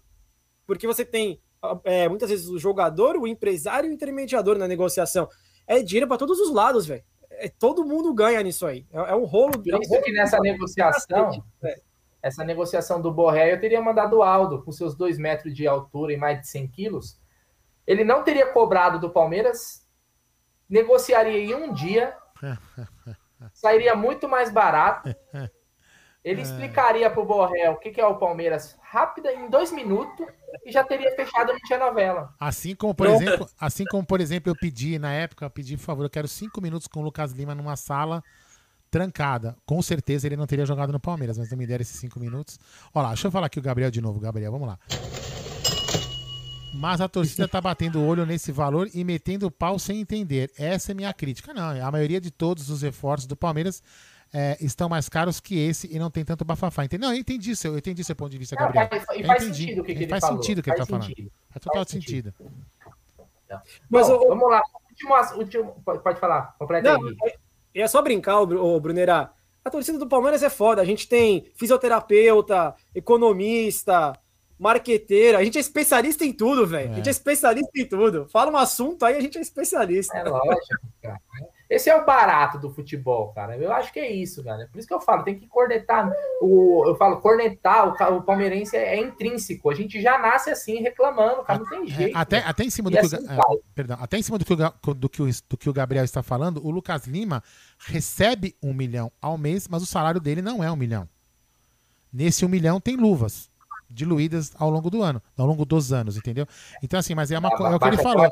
porque você tem é, muitas vezes o jogador, o empresário e o intermediador na negociação. É dinheiro para todos os lados, velho. É, todo mundo ganha nisso aí. É, é um rolo. Por é isso um que nessa negociação, essa negociação do Borré, eu teria mandado o Aldo, com seus dois metros de altura e mais de 100 quilos. Ele não teria cobrado do Palmeiras negociaria em um dia, <laughs> sairia muito mais barato. Ele explicaria para o Borrell o que, que é o Palmeiras rápida, em dois minutos, e já teria fechado não tinha novela. Assim como, por exemplo, assim como, por exemplo, eu pedi, na época, eu pedi, por favor, eu quero cinco minutos com o Lucas Lima numa sala trancada. Com certeza ele não teria jogado no Palmeiras, mas não me deram esses cinco minutos. Olha lá, deixa eu falar aqui o Gabriel de novo. Gabriel, vamos lá. Mas a torcida tá batendo o olho nesse valor e metendo o pau sem entender. Essa é minha crítica. Não, a maioria de todos os reforços do Palmeiras é, estão mais caros que esse e não tem tanto bafafá. Entendeu? Não, eu entendi seu, eu entendi seu ponto de vista, Gabriel. Não, faz, e faz sentido o que, que ele faz falou. sentido o que ele está falando. Faz total faz sentido. sentido. Mas, Bom, vamos lá. Último, último, pode falar, completa não, aí. É, é só brincar, o Brunera. A torcida do Palmeiras é foda. A gente tem fisioterapeuta, economista, marqueteira. A gente é especialista em tudo, velho. É. A gente é especialista em tudo. Fala um assunto aí, a gente é especialista. É lógico, cara. Esse é o barato do futebol, cara. Eu acho que é isso, cara. Por isso que eu falo, tem que cornetar. O, eu falo, cornetar o, o palmeirense é, é, intrínseco. A gente já nasce assim, reclamando, cara. Não tem é, jeito. Até, até em cima do que, assim o, é, perdão, até em cima do que, o, do, que o, do que o Gabriel está falando, o Lucas Lima recebe um milhão ao mês, mas o salário dele não é um milhão. Nesse um milhão tem luvas diluídas ao longo do ano, ao longo dos anos, entendeu? Então, assim, mas é uma é o que ele falou.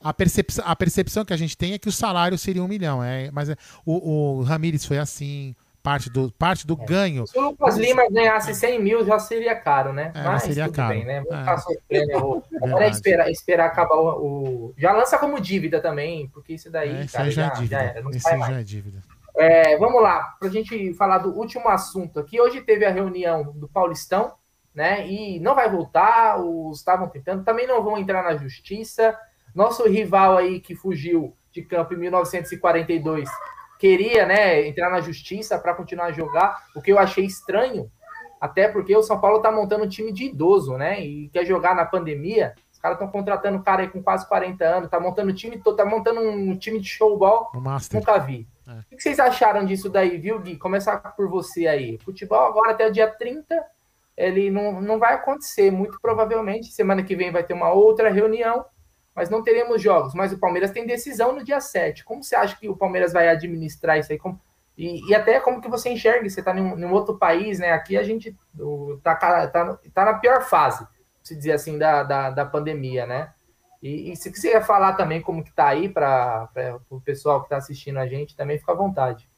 A percepção, a percepção que a gente tem é que o salário seria um milhão. É, mas é, o, o Ramires foi assim, parte do, parte do é. ganho. Se o Lucas Lima ganhasse 100 mil, já seria caro, né? É, mas seria caro. Bem, né? Vamos é. <laughs> esperar, esperar acabar o, o, Já lança como dívida também, porque isso daí, é, cara, já, já, é dívida. já era. Não Esse já é dívida. É, vamos lá, para a gente falar do último assunto aqui. Hoje teve a reunião do Paulistão, né? E não vai voltar, os estavam tentando, também não vão entrar na justiça. Nosso rival aí que fugiu de campo em 1942 queria, né, entrar na justiça para continuar a jogar, o que eu achei estranho, até porque o São Paulo está montando um time de idoso, né? E quer jogar na pandemia. Os caras estão contratando um cara aí com quase 40 anos, tá montando um time todo, tá montando um time de showball. Nunca vi. É. O que vocês acharam disso daí, viu, Gui? Começar por você aí. Futebol agora até o dia 30 ele não, não vai acontecer. Muito provavelmente, semana que vem vai ter uma outra reunião, mas não teremos jogos. Mas o Palmeiras tem decisão no dia 7. Como você acha que o Palmeiras vai administrar isso aí? Como, e, e até como que você enxerga? Você está em, um outro país, né? Aqui a gente está tá, tá na pior fase, se dizer assim, da, da, da pandemia, né? E, e se ia falar também como que tá aí para o pessoal que está assistindo a gente, também fica à vontade.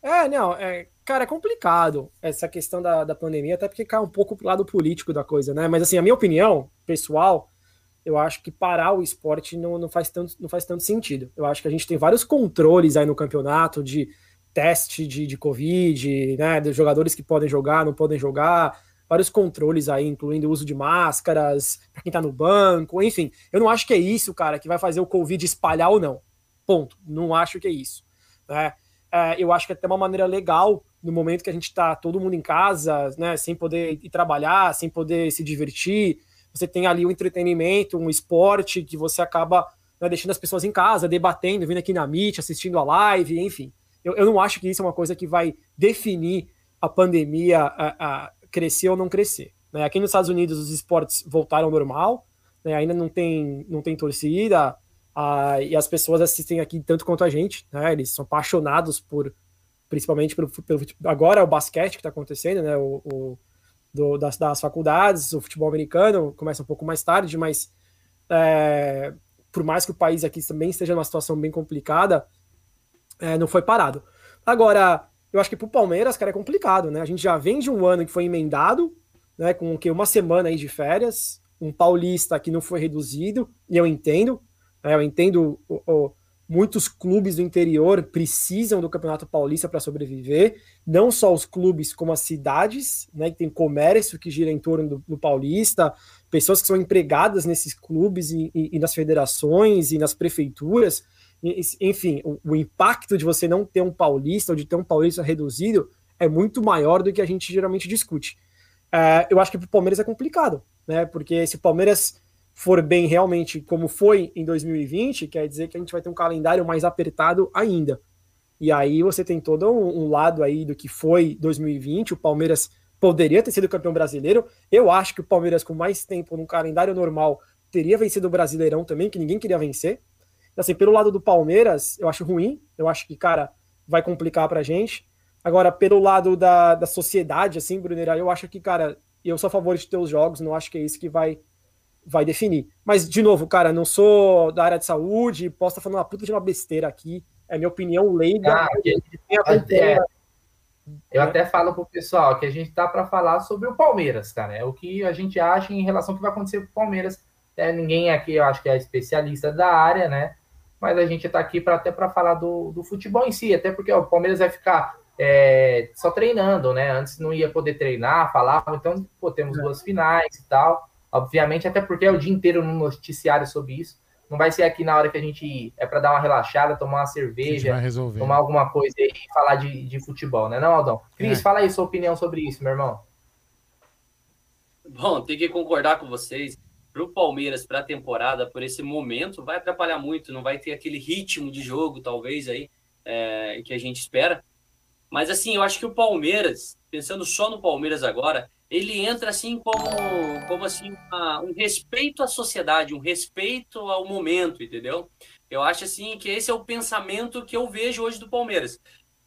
É, não, é, cara, é complicado essa questão da, da pandemia, até porque cai um pouco pro lado político da coisa, né? Mas assim, a minha opinião pessoal, eu acho que parar o esporte não, não, faz tanto, não faz tanto sentido. Eu acho que a gente tem vários controles aí no campeonato de teste de, de Covid, né? De jogadores que podem jogar, não podem jogar, vários controles aí, incluindo o uso de máscaras, para quem tá no banco, enfim. Eu não acho que é isso, cara, que vai fazer o Covid espalhar ou não. Ponto. Não acho que é isso. Né? é, eu acho que é até uma maneira legal no momento que a gente está todo mundo em casa, né, sem poder ir trabalhar, sem poder se divertir. Você tem ali um entretenimento, um esporte que você acaba né, deixando as pessoas em casa, debatendo, vindo aqui na Meet, assistindo a live, enfim. Eu, eu não acho que isso é uma coisa que vai definir a pandemia a, a crescer ou não crescer. Né? Aqui nos Estados Unidos os esportes voltaram ao normal, né? ainda não tem, não tem torcida, ah, e as pessoas assistem aqui tanto quanto a gente, né? Eles são apaixonados por, principalmente pelo, pelo agora é o basquete que está acontecendo, né? O, o do, das, das, faculdades, o futebol americano começa um pouco mais tarde, mas é, por mais que o país aqui também esteja numa situação bem complicada, é, não foi parado. Agora, eu acho que para o Palmeiras, cara, é complicado, né? A gente já vem de um ano que foi emendado, né? Com que uma semana aí de férias, um paulista que não foi reduzido, e eu entendo, é, eu entendo o, o, muitos clubes do interior precisam do Campeonato Paulista para sobreviver, não só os clubes, como as cidades, né, que tem comércio que gira em torno do, do Paulista, pessoas que são empregadas nesses clubes e, e, e nas federações e nas prefeituras. enfim, o, o, impacto de você não ter um paulista ou de ter um paulista reduzido é muito maior do que a gente geralmente discute. É, eu acho que para o Palmeiras é complicado, né? Porque se o Palmeiras for bem realmente como foi em 2020, quer dizer que a gente vai ter um calendário mais apertado ainda. E aí você tem todo um, um lado aí do que foi 2020, o Palmeiras poderia ter sido campeão brasileiro. Eu acho que o Palmeiras, com mais tempo no calendário normal, teria vencido o Brasileirão também, que ninguém queria vencer. Assim, pelo lado do Palmeiras, eu acho ruim. Eu acho que, cara, vai complicar pra gente. Agora, pelo lado da, da sociedade, assim, Brunera, eu acho que, cara, eu sou a favor de ter os jogos, não acho que é isso que vai vai definir. Mas, de novo, cara, não sou da área de saúde, posso estar falando uma puta de uma besteira aqui. É minha opinião leiga. Ah, até, eu até falo pro pessoal que a gente tá para falar sobre o Palmeiras, cara. É o que a gente acha em relação ao que vai acontecer com o Palmeiras. É, ninguém aqui, eu acho que é especialista da área, né? Mas a gente tá aqui para até para falar do, do futebol em si, até porque ó, o Palmeiras vai ficar é, só treinando, né? Antes não ia poder treinar, falava, então, pô, temos é. duas finais e tal. Obviamente, até porque é o dia inteiro no noticiário sobre isso. Não vai ser aqui na hora que a gente é para dar uma relaxada, tomar uma cerveja, tomar alguma coisa e falar de, de futebol, né, não, Aldão? Cris, é. fala aí sua opinião sobre isso, meu irmão. Bom, tem que concordar com vocês. Para o Palmeiras, para a temporada, por esse momento, vai atrapalhar muito. Não vai ter aquele ritmo de jogo, talvez, aí, é, que a gente espera. Mas, assim, eu acho que o Palmeiras, pensando só no Palmeiras agora, ele entra assim como, como assim uma, um respeito à sociedade, um respeito ao momento, entendeu? Eu acho assim que esse é o pensamento que eu vejo hoje do Palmeiras.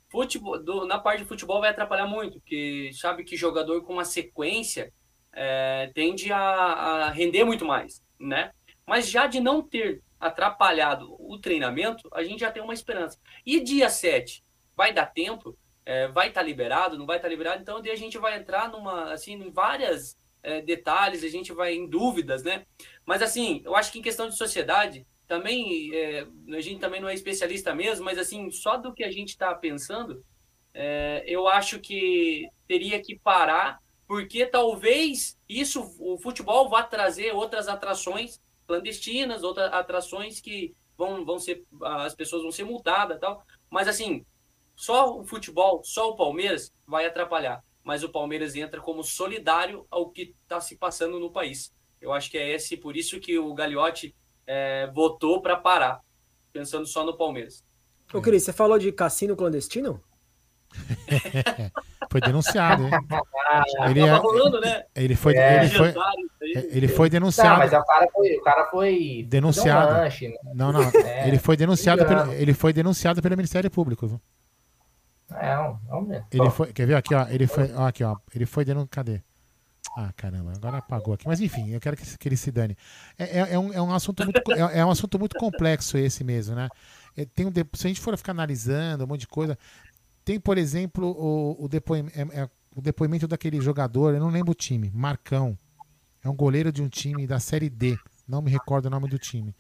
Futebol, do, na parte de futebol vai atrapalhar muito, porque sabe que jogador com uma sequência é, tende a, a render muito mais, né? Mas já de não ter atrapalhado o treinamento, a gente já tem uma esperança. E dia 7, vai dar tempo? É, vai estar tá liberado, não vai estar tá liberado, então daí a gente vai entrar numa, assim, em várias é, detalhes, a gente vai em dúvidas, né? Mas assim, eu acho que em questão de sociedade, também, é, a gente também não é especialista mesmo, mas assim, só do que a gente está pensando, é, eu acho que teria que parar, porque talvez isso, o futebol vá trazer outras atrações clandestinas, outras atrações que vão, vão ser, as pessoas vão ser multadas tal, mas assim, só o futebol, só o Palmeiras vai atrapalhar. Mas o Palmeiras entra como solidário ao que está se passando no país. Eu acho que é esse, por isso que o Gagliotti é, votou para parar, pensando só no Palmeiras. Ô, Cris, você falou de cassino clandestino? <laughs> foi denunciado, hein? Ele, é, rolando, né? ele foi, é. ele foi, ele foi denunciado. Não, mas o cara foi, o cara foi denunciado. Um lanche, né? Não, não. <laughs> É, ele foi denunciado, pelo, ele foi denunciado pelo Ministério Público. Viu? É, um, é Ele foi, quer ver aqui, ó? Ele foi, ó, aqui, ó. Ele foi denunciado. Cadê? Ah, caramba, agora apagou aqui. Mas enfim, eu quero que, que ele se dane. É, é, é um, é, um, assunto muito, é, é, um assunto muito complexo esse mesmo, né? É, tem um, se a gente for ficar analisando um monte de coisa, tem, por exemplo, o, o, depoimento, é, é, o depoimento daquele jogador, eu não lembro o time, Marcão. É um goleiro de um time da Série D, não me recordo o nome do time.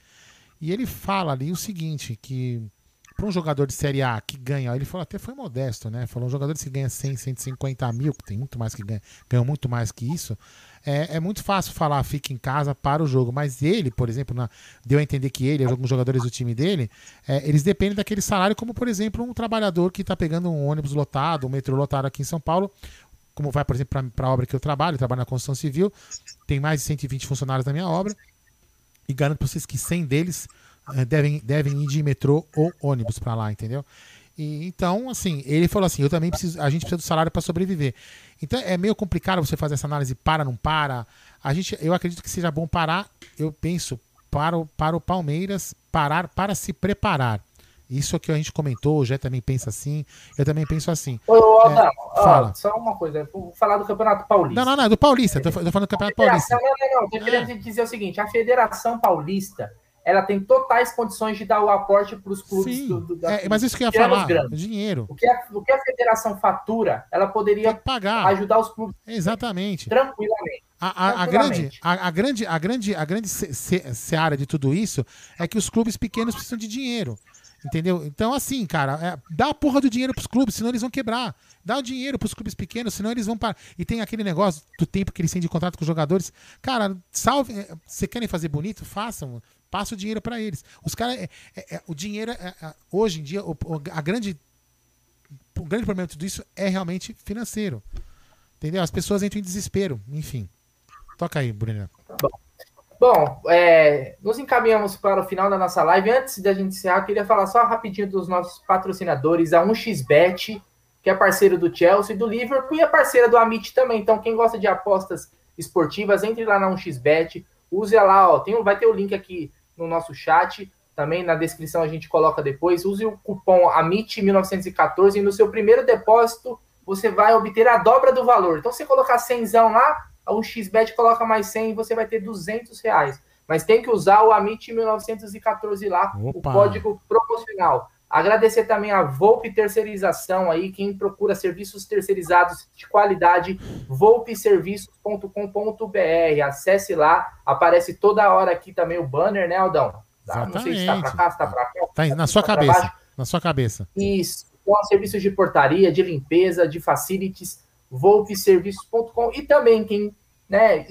E ele fala ali o seguinte, que para um jogador de Série A que ganha, ele falou até foi modesto, né? Falou um jogador que ganha 100, 150 mil, que tem muito mais que ganha, ganham muito mais que isso. É, é, muito fácil falar fica em casa para o jogo, mas ele, por exemplo, na, deu a entender que ele, alguns jogadores do time dele, é, eles dependem daquele salário, como por exemplo um trabalhador que está pegando um ônibus lotado, um metrô lotado aqui em São Paulo, como vai, por exemplo, para a obra que eu trabalho, eu trabalho na construção civil, tem mais de 120 funcionários na minha obra, e garanto para vocês que 100 deles devem, devem ir de metrô ou ônibus para lá, entendeu? E, então, assim, ele falou assim: eu também preciso, a gente precisa do salário para sobreviver. Então é meio complicado você fazer essa análise para, não para. A gente, eu acredito que seja bom parar, eu penso, para o, para o Palmeiras parar para se preparar. Isso é que a gente comentou, o Jé também pensa assim, eu também penso assim. Ô, ô, é, não, fala. só uma coisa, vou falar do Campeonato Paulista. Não, não, não, é do Paulista, tô, tô falando do Campeonato Paulista. Não, não, não, tô querendo dizer o seguinte, a Federação Paulista, ela tem totais condições de dar o aporte para os clubes. Sim, do, do, é, mas isso que eu ia falar, grandes. dinheiro. O que, a, o que a federação fatura, ela poderia pagar. ajudar os clubes. Exatamente. Tranquilamente. A, a, a grande, a, a, grande, a grande, a grande se, se, seara de tudo isso é que os clubes pequenos precisam de dinheiro. Entendeu? Então, assim, cara, é, dá a porra do dinheiro pros clubes, senão eles vão quebrar. Dá o dinheiro pros clubes pequenos, senão eles vão parar. E tem aquele negócio do tempo que eles têm de contrato com os jogadores. Cara, salve. É, Você querem fazer bonito? Façam passa o dinheiro para eles. Os caras, é, é, é, o dinheiro, é, é, hoje em dia, o, a grande, o grande problema de tudo isso é realmente financeiro. Entendeu? As pessoas entram em desespero, enfim. Toca aí, Bruna. Bom, bom é, nos encaminhamos para o final da nossa live. Antes da gente encerrar, queria falar só rapidinho dos nossos patrocinadores, a 1xBet, que é parceiro do Chelsea, do Liverpool e é parceira do Amit também. Então, quem gosta de apostas esportivas, entre lá na 1xBet, use lá, ó, tem, vai ter o link aqui no nosso chat. Também na descrição a gente coloca depois. Use o cupom AMIT1914 e no seu primeiro depósito você vai obter a dobra do valor. Então, se colocar 100 lá, um XBET coloca mais 100 e você vai ter 200 reais. Mas tem que usar o AMIT1914 lá, Opa. o código promocional. Agradecer também a Volpe Terceirização aí, quem procura serviços terceirizados de qualidade, volpeserviços.com.br. Acesse lá, aparece toda hora aqui também o banner, né, Aldão? Tá? Não sei se tá para cá, se tá para cá. Tá na sua cabeça. Na sua cabeça. Isso. serviços de portaria, de limpeza, de facilities, volveserviços.com e também quem, né,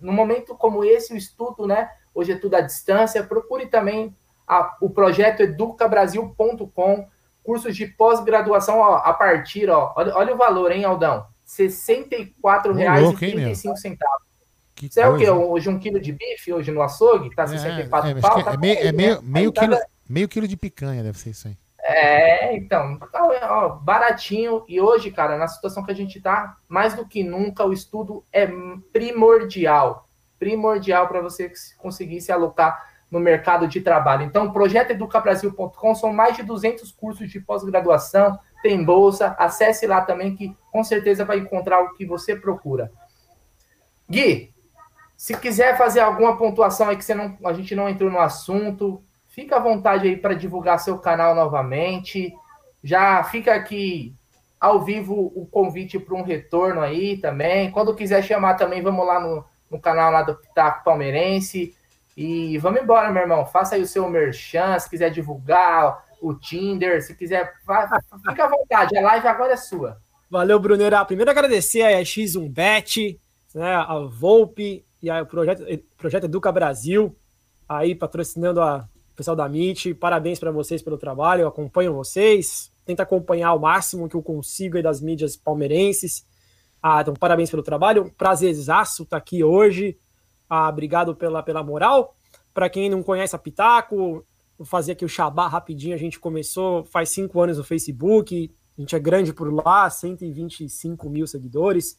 no momento como esse, o estudo, né, hoje é tudo à distância, procure também a, o projeto educabrasil.com, cursos de pós-graduação a partir, ó, olha, olha o valor, hein, Aldão? R$ 64,35. Você é o quê? Hoje um quilo de bife, hoje no açougue, tá 64 é, é, pau? Tá é, meio, é meio, meio, quilo, meio quilo de picanha, deve ser isso aí. É, então, tá, ó, baratinho. E hoje, cara, na situação que a gente tá, mais do que nunca, o estudo é primordial. Primordial para você conseguir se alocar no mercado de trabalho. Então, projetoeducabrasil.com são mais de 200 cursos de pós-graduação, tem bolsa, acesse lá também que com certeza vai encontrar o que você procura. Gui, se quiser fazer alguma pontuação aí que você não, a gente não entrou no assunto, fica à vontade aí para divulgar seu canal novamente. Já fica aqui ao vivo o convite para um retorno aí também. Quando quiser chamar também, vamos lá no, no canal lá do Pitaco Palmeirense. E vamos embora, meu irmão. Faça aí o seu merchan, se quiser divulgar o Tinder, se quiser, fica à vontade. A live agora é sua. Valeu, Brunera. Primeiro agradecer a X1Bet, né, a Volpe e o projeto, projeto Educa Brasil, aí patrocinando a pessoal da MIT. Parabéns para vocês pelo trabalho, eu acompanho vocês, tento acompanhar o máximo que eu consigo aí das mídias palmeirenses. Ah, então, parabéns pelo trabalho, prazerzaço estar tá aqui hoje. Ah, obrigado pela, pela moral. Para quem não conhece a Pitaco, vou fazer aqui o Xabá rapidinho. A gente começou faz cinco anos no Facebook, a gente é grande por lá, 125 mil seguidores.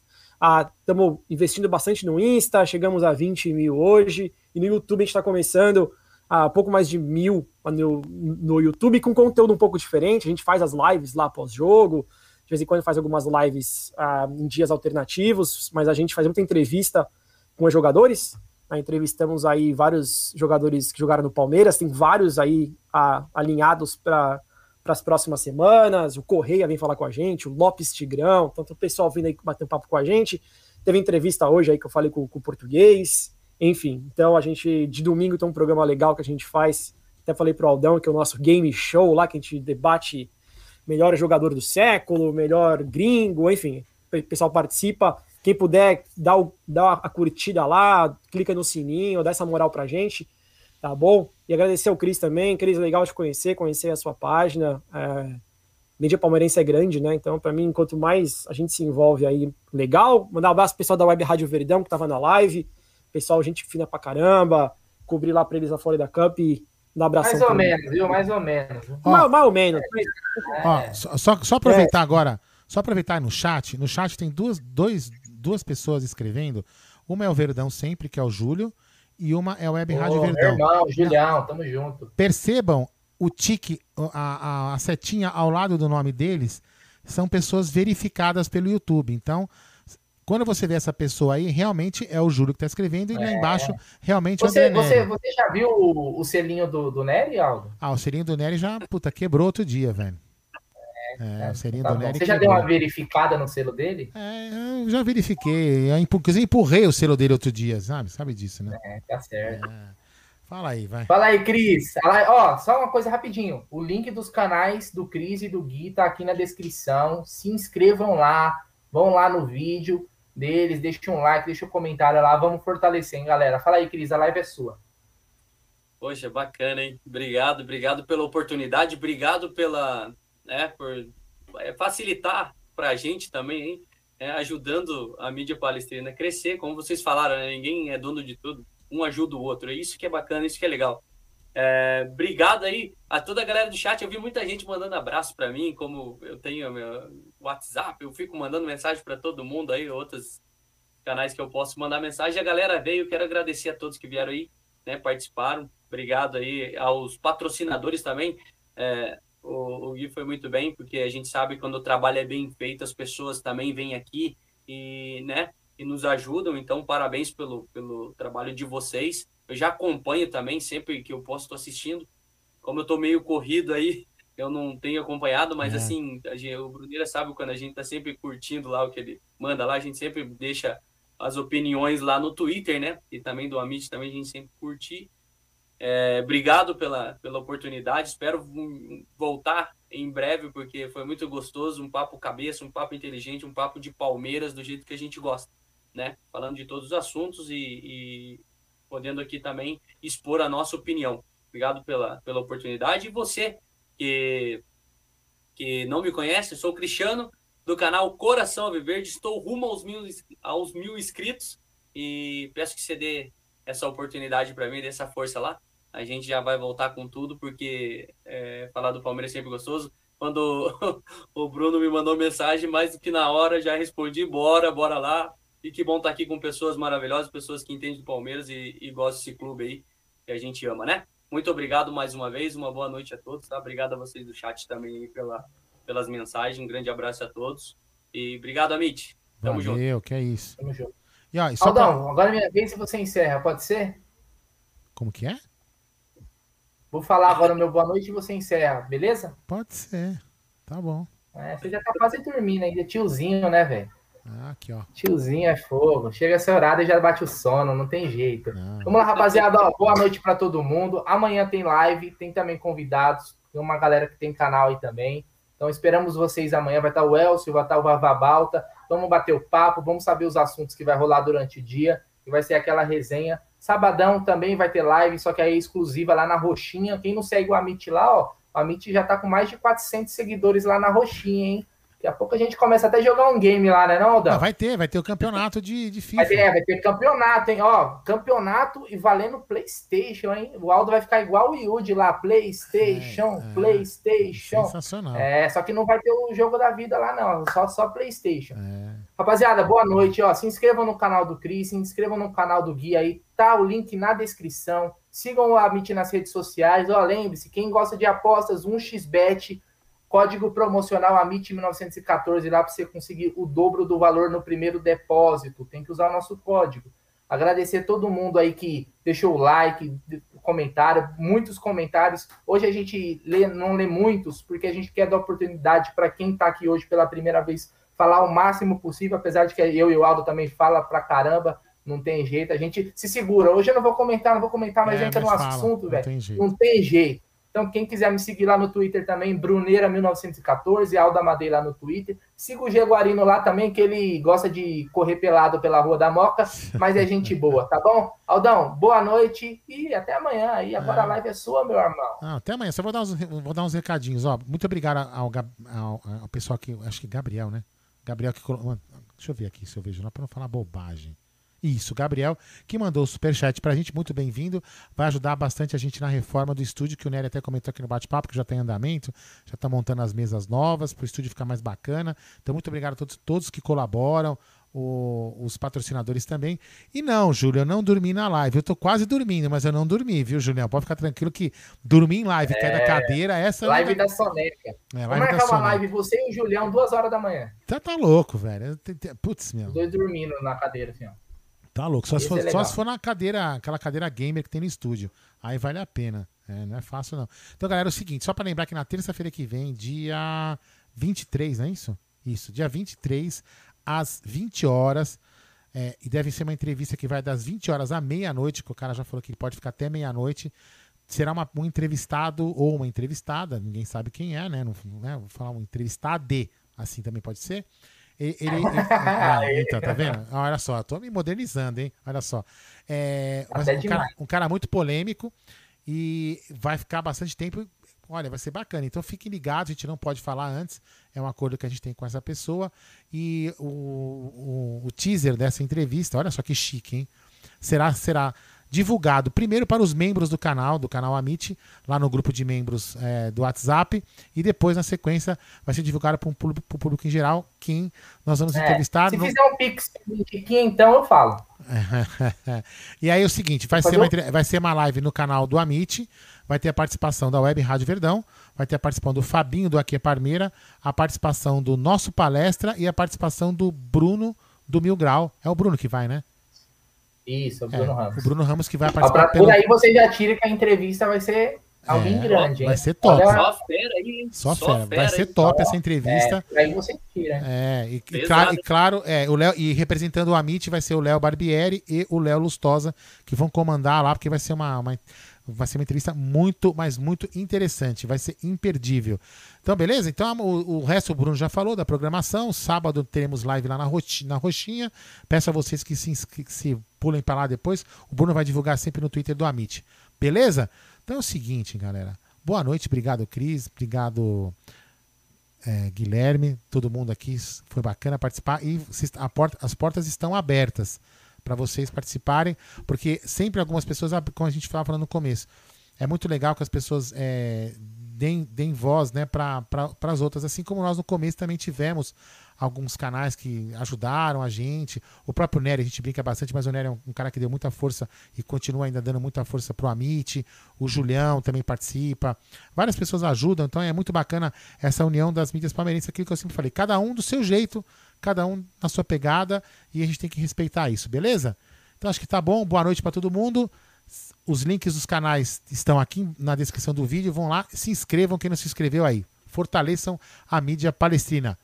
Estamos ah, investindo bastante no Insta, chegamos a 20 mil hoje. E no YouTube a gente está começando a pouco mais de mil no, no YouTube, com conteúdo um pouco diferente. A gente faz as lives lá pós-jogo, de vez em quando faz algumas lives ah, em dias alternativos, mas a gente faz muita entrevista com os jogadores. Ah, entrevistamos aí vários jogadores que jogaram no Palmeiras, tem vários aí ah, alinhados para para as próximas semanas. O Correia vem falar com a gente, o Lopes Tigrão, tanto o pessoal vindo aí bater um papo com a gente. Teve entrevista hoje aí que eu falei com, com o português. Enfim, então a gente, de domingo, tem um programa legal que a gente faz. Até falei pro Aldão que é o nosso game show lá, que a gente debate melhor jogador do século, melhor gringo, enfim, o pessoal participa. Quem puder, dá, o, dá a curtida lá, clica no sininho, dá essa moral pra gente, tá bom? E agradecer ao Cris também. Cris, legal te conhecer, conhecer a sua página. É, mídia palmeirense é grande, né? Então, para mim, quanto mais a gente se envolve aí, legal. Mandar um abraço pro pessoal da Web Rádio Verdão, que tava na live. Pessoal, gente fina pra caramba. Cobrir lá pra eles a Florida Cup e dar abração. Mais ou menos, viu? Mais ou menos. Ó, mais, mais, ou menos. Ó, só, só aproveitar é. agora, só aproveitar no chat. No chat tem duas, dois, duas pessoas escrevendo. Uma é o Verdão sempre, que é o Júlio, e uma é o Web Rádio Ô, Verdão. Irmão, Julião, tamo junto. Percebam o tique, a, a, a setinha ao lado do nome deles, são pessoas verificadas pelo YouTube. Então, quando você vê essa pessoa aí, realmente é o Júlio que está escrevendo, e lá é. embaixo, realmente você, é o André você, você já viu o, o selinho do, do Nery, Aldo? Ah, o selinho do Nery já, puta, quebrou outro dia, velho. É, é, o selinho tá Você já deu uma verificada no selo dele? É, eu já verifiquei. Eu inclusive empurrei o selo dele outro dia, sabe? Sabe disso, né? É, tá certo. É. Fala aí, vai. Fala aí, Cris. Ó, só uma coisa rapidinho. O link dos canais do Cris e do Gui tá aqui na descrição. Se inscrevam lá, vão lá no vídeo deles, deixa um like, deixa um comentário lá, vamos fortalecer, hein, galera. Fala aí, Cris, a live é sua. Poxa, bacana, hein? Obrigado, obrigado pela oportunidade, obrigado pela, né, por é, facilitar para a gente também, hein? É, ajudando a mídia palestrina a crescer, como vocês falaram, né? ninguém é dono de tudo, um ajuda o outro, é isso que é bacana, isso que é legal. É, obrigado aí a toda a galera do chat. Eu vi muita gente mandando abraço para mim, como eu tenho meu WhatsApp, eu fico mandando mensagem para todo mundo aí, outros canais que eu posso mandar mensagem. A galera veio, quero agradecer a todos que vieram aí, né, participaram. Obrigado aí aos patrocinadores também. É, o, o Gui foi muito bem, porque a gente sabe quando o trabalho é bem feito, as pessoas também vêm aqui e, né, e nos ajudam. Então, parabéns pelo, pelo trabalho de vocês. Eu já acompanho também, sempre que eu posso, estou assistindo. Como eu estou meio corrido aí, eu não tenho acompanhado, mas é. assim, gente, o Bruneira sabe quando a gente está sempre curtindo lá o que ele manda lá, a gente sempre deixa as opiniões lá no Twitter, né? E também do Amit também a gente sempre curte. É, obrigado pela, pela oportunidade, espero voltar em breve, porque foi muito gostoso, um papo cabeça, um papo inteligente, um papo de Palmeiras do jeito que a gente gosta, né? Falando de todos os assuntos e, e podendo aqui também expor a nossa opinião. Obrigado pela, pela oportunidade. E você que, que não me conhece, sou Cristiano, do canal Coração Alviverde. Estou rumo aos mil, aos mil inscritos e peço que você dê essa oportunidade para mim, dê essa força lá. A gente já vai voltar com tudo, porque é, falar do Palmeiras é sempre gostoso. Quando <laughs> o Bruno me mandou mensagem, mais do que na hora, já respondi: bora, bora lá. E que bom estar aqui com pessoas maravilhosas, pessoas que entendem do Palmeiras e, e gostam desse clube aí que a gente ama, né? Muito obrigado mais uma vez, uma boa noite a todos, tá? Obrigado a vocês do chat também pela, pelas mensagens, um grande abraço a todos. E obrigado, Amit. Tamo Valeu, junto. Valeu, que é isso. Tamo junto. E, ó, e Aldão, pra... agora é minha vez e você encerra, pode ser? Como que é? Vou falar agora o meu boa noite e você encerra, beleza? Pode ser. Tá bom. É, você já tá quase dormindo ainda, tiozinho, né, velho? Ah, aqui, ó. Tiozinho é fogo. Chega essa horário e já bate o sono, não tem jeito. Não. Vamos lá, rapaziada. Ó, boa noite para todo mundo. Amanhã tem live, tem também convidados. Tem uma galera que tem canal aí também. Então esperamos vocês amanhã. Vai estar o Elcio, vai estar o Vavabalta. Vamos bater o papo, vamos saber os assuntos que vai rolar durante o dia. E vai ser aquela resenha Sabadão também vai ter live, só que aí é exclusiva lá na Roxinha. Quem não segue o Amit lá, ó, o Amit já tá com mais de 400 seguidores lá na Roxinha, hein? Daqui a pouco a gente começa até a jogar um game lá, né, não, Aldão? vai ter, vai ter o campeonato de, de FIFA. Vai ter, é, vai ter campeonato, hein? Ó, campeonato e valendo PlayStation, hein? O Aldo vai ficar igual o Yudi lá, PlayStation, é, é, PlayStation. Sensacional. É, só que não vai ter o jogo da vida lá, não, só, só PlayStation. É. Rapaziada, boa noite, ó. Se inscrevam no canal do Cris, se inscrevam no canal do Gui aí, tá o link na descrição. Sigam o Amit nas redes sociais. Ó, lembre-se, quem gosta de apostas, 1xbet Código promocional AMIT 1914 lá para você conseguir o dobro do valor no primeiro depósito. Tem que usar o nosso código. Agradecer todo mundo aí que deixou o like, comentário, muitos comentários. Hoje a gente lê, não lê muitos, porque a gente quer dar oportunidade para quem está aqui hoje pela primeira vez falar o máximo possível, apesar de que eu e o Aldo também fala pra caramba, não tem jeito, a gente se segura. Hoje eu não vou comentar, não vou comentar, mas é, entra mas no fala, assunto, velho. Não tem jeito. Então, quem quiser me seguir lá no Twitter também, Bruneira1914, Alda Madeira lá no Twitter. Siga o Jaguarino lá também, que ele gosta de correr pelado pela Rua da Moca, mas é gente boa, tá bom? Aldão, boa noite e até amanhã. E agora é. a live é sua, meu irmão. Ah, até amanhã. Só vou dar uns, vou dar uns recadinhos. Ó, muito obrigado ao, ao, ao, pessoal que. Acho que Gabriel, né? Gabriel que colocou. Deixa eu ver aqui se eu vejo lá para não falar bobagem. Isso, Gabriel, que mandou o superchat pra gente, muito bem-vindo. Vai ajudar bastante a gente na reforma do estúdio, que o Nery até comentou aqui no bate-papo, que já tem andamento, já tá montando as mesas novas para o estúdio ficar mais bacana. Então, muito obrigado a todos, todos que colaboram, o, os patrocinadores também. E não, Júlio, eu não dormi na live. Eu tô quase dormindo, mas eu não dormi, viu, Julião? Pode ficar tranquilo que dormir em live, é... cair da cadeira, essa. Live da Soneca. É, Vamos marcar uma live, você e o Julião, duas horas da manhã. Tá, tá louco, velho. Putz, meu. Os dois dormindo na cadeira, assim, ó. Tá louco. Só se, for, é só se for na cadeira, aquela cadeira gamer que tem no estúdio. Aí vale a pena. É, não é fácil, não. Então, galera, é o seguinte, só para lembrar que na terça-feira que vem, dia 23, não é isso? Isso, dia 23, às 20 horas. É, e deve ser uma entrevista que vai das 20 horas à meia-noite, que o cara já falou que ele pode ficar até meia-noite. Será uma, um entrevistado ou uma entrevistada, ninguém sabe quem é, né? Não, né? Vou falar um entrevistado, assim também pode ser. Ele, ele, ele <laughs> ah, então, tá vendo? Ah, olha só, tô me modernizando, hein? Olha só. É, um, cara, um cara muito polêmico e vai ficar bastante tempo. Olha, vai ser bacana. Então fiquem ligados, a gente não pode falar antes. É um acordo que a gente tem com essa pessoa. E o, o, o teaser dessa entrevista, olha só que chique, hein? Será, será divulgado primeiro para os membros do canal, do canal Amit, lá no grupo de membros é, do WhatsApp, e depois, na sequência, vai ser divulgado para o público, público, em geral, quem nós vamos é, entrevistar. Se no... fizer um pix aqui, então eu falo. <laughs> e aí é o seguinte, vai ser, uma, vai ser uma live no canal do Amit, vai ter a participação da Web Rádio Verdão, vai ter a participação do Fabinho do Aqui é Parmeira, a participação do nosso palestra e a participação do Bruno do Mil Grau. É o Bruno que vai, né? Isso, o Bruno é, Ramos. O Bruno Ramos que vai participar. Por pelo... aí você já tira que a entrevista vai ser alguém é, grande. Vai ser top. Só fera aí. Só, Só fera. Vai ser top essa entrevista. É, aí você tira. É, e, e, claro, e claro, é, o Léo, e representando o Amit vai ser o Léo Barbieri e o Léo Lustosa, que vão comandar lá, porque vai ser uma, uma Vai ser uma entrevista muito, mas muito interessante. Vai ser imperdível. Então, beleza? Então, o, o resto o Bruno já falou da programação. Sábado teremos live lá na, roxinha. Na roxinha. Peço a vocês que se, que se pulem para lá depois. O Bruno vai divulgar sempre no Twitter do Amit. Beleza? Então é o seguinte, galera. Boa noite. Obrigado, Cris. Obrigado, é, Guilherme. Todo mundo aqui. Foi bacana participar. E porta, as portas estão abertas para vocês participarem, porque sempre algumas pessoas, como a gente falando no começo, é muito legal que as pessoas é, deem, deem voz né, para as outras, assim como nós no começo também tivemos alguns canais que ajudaram a gente. O próprio Nery, a gente brinca bastante, mas o Nery é um, um cara que deu muita força e continua ainda dando muita força pro Amit. O Julião também participa. Várias pessoas ajudam, então é muito bacana essa união das mídias palmeirenses, aquilo que eu sempre falei. Cada um do seu jeito, cada um na sua pegada e a gente tem que respeitar isso, beleza? Então acho que tá bom. Boa noite para todo mundo. Os links dos canais estão aqui na descrição do vídeo. Vão lá, se inscrevam quem não se inscreveu aí. Fortaleçam a mídia palestina.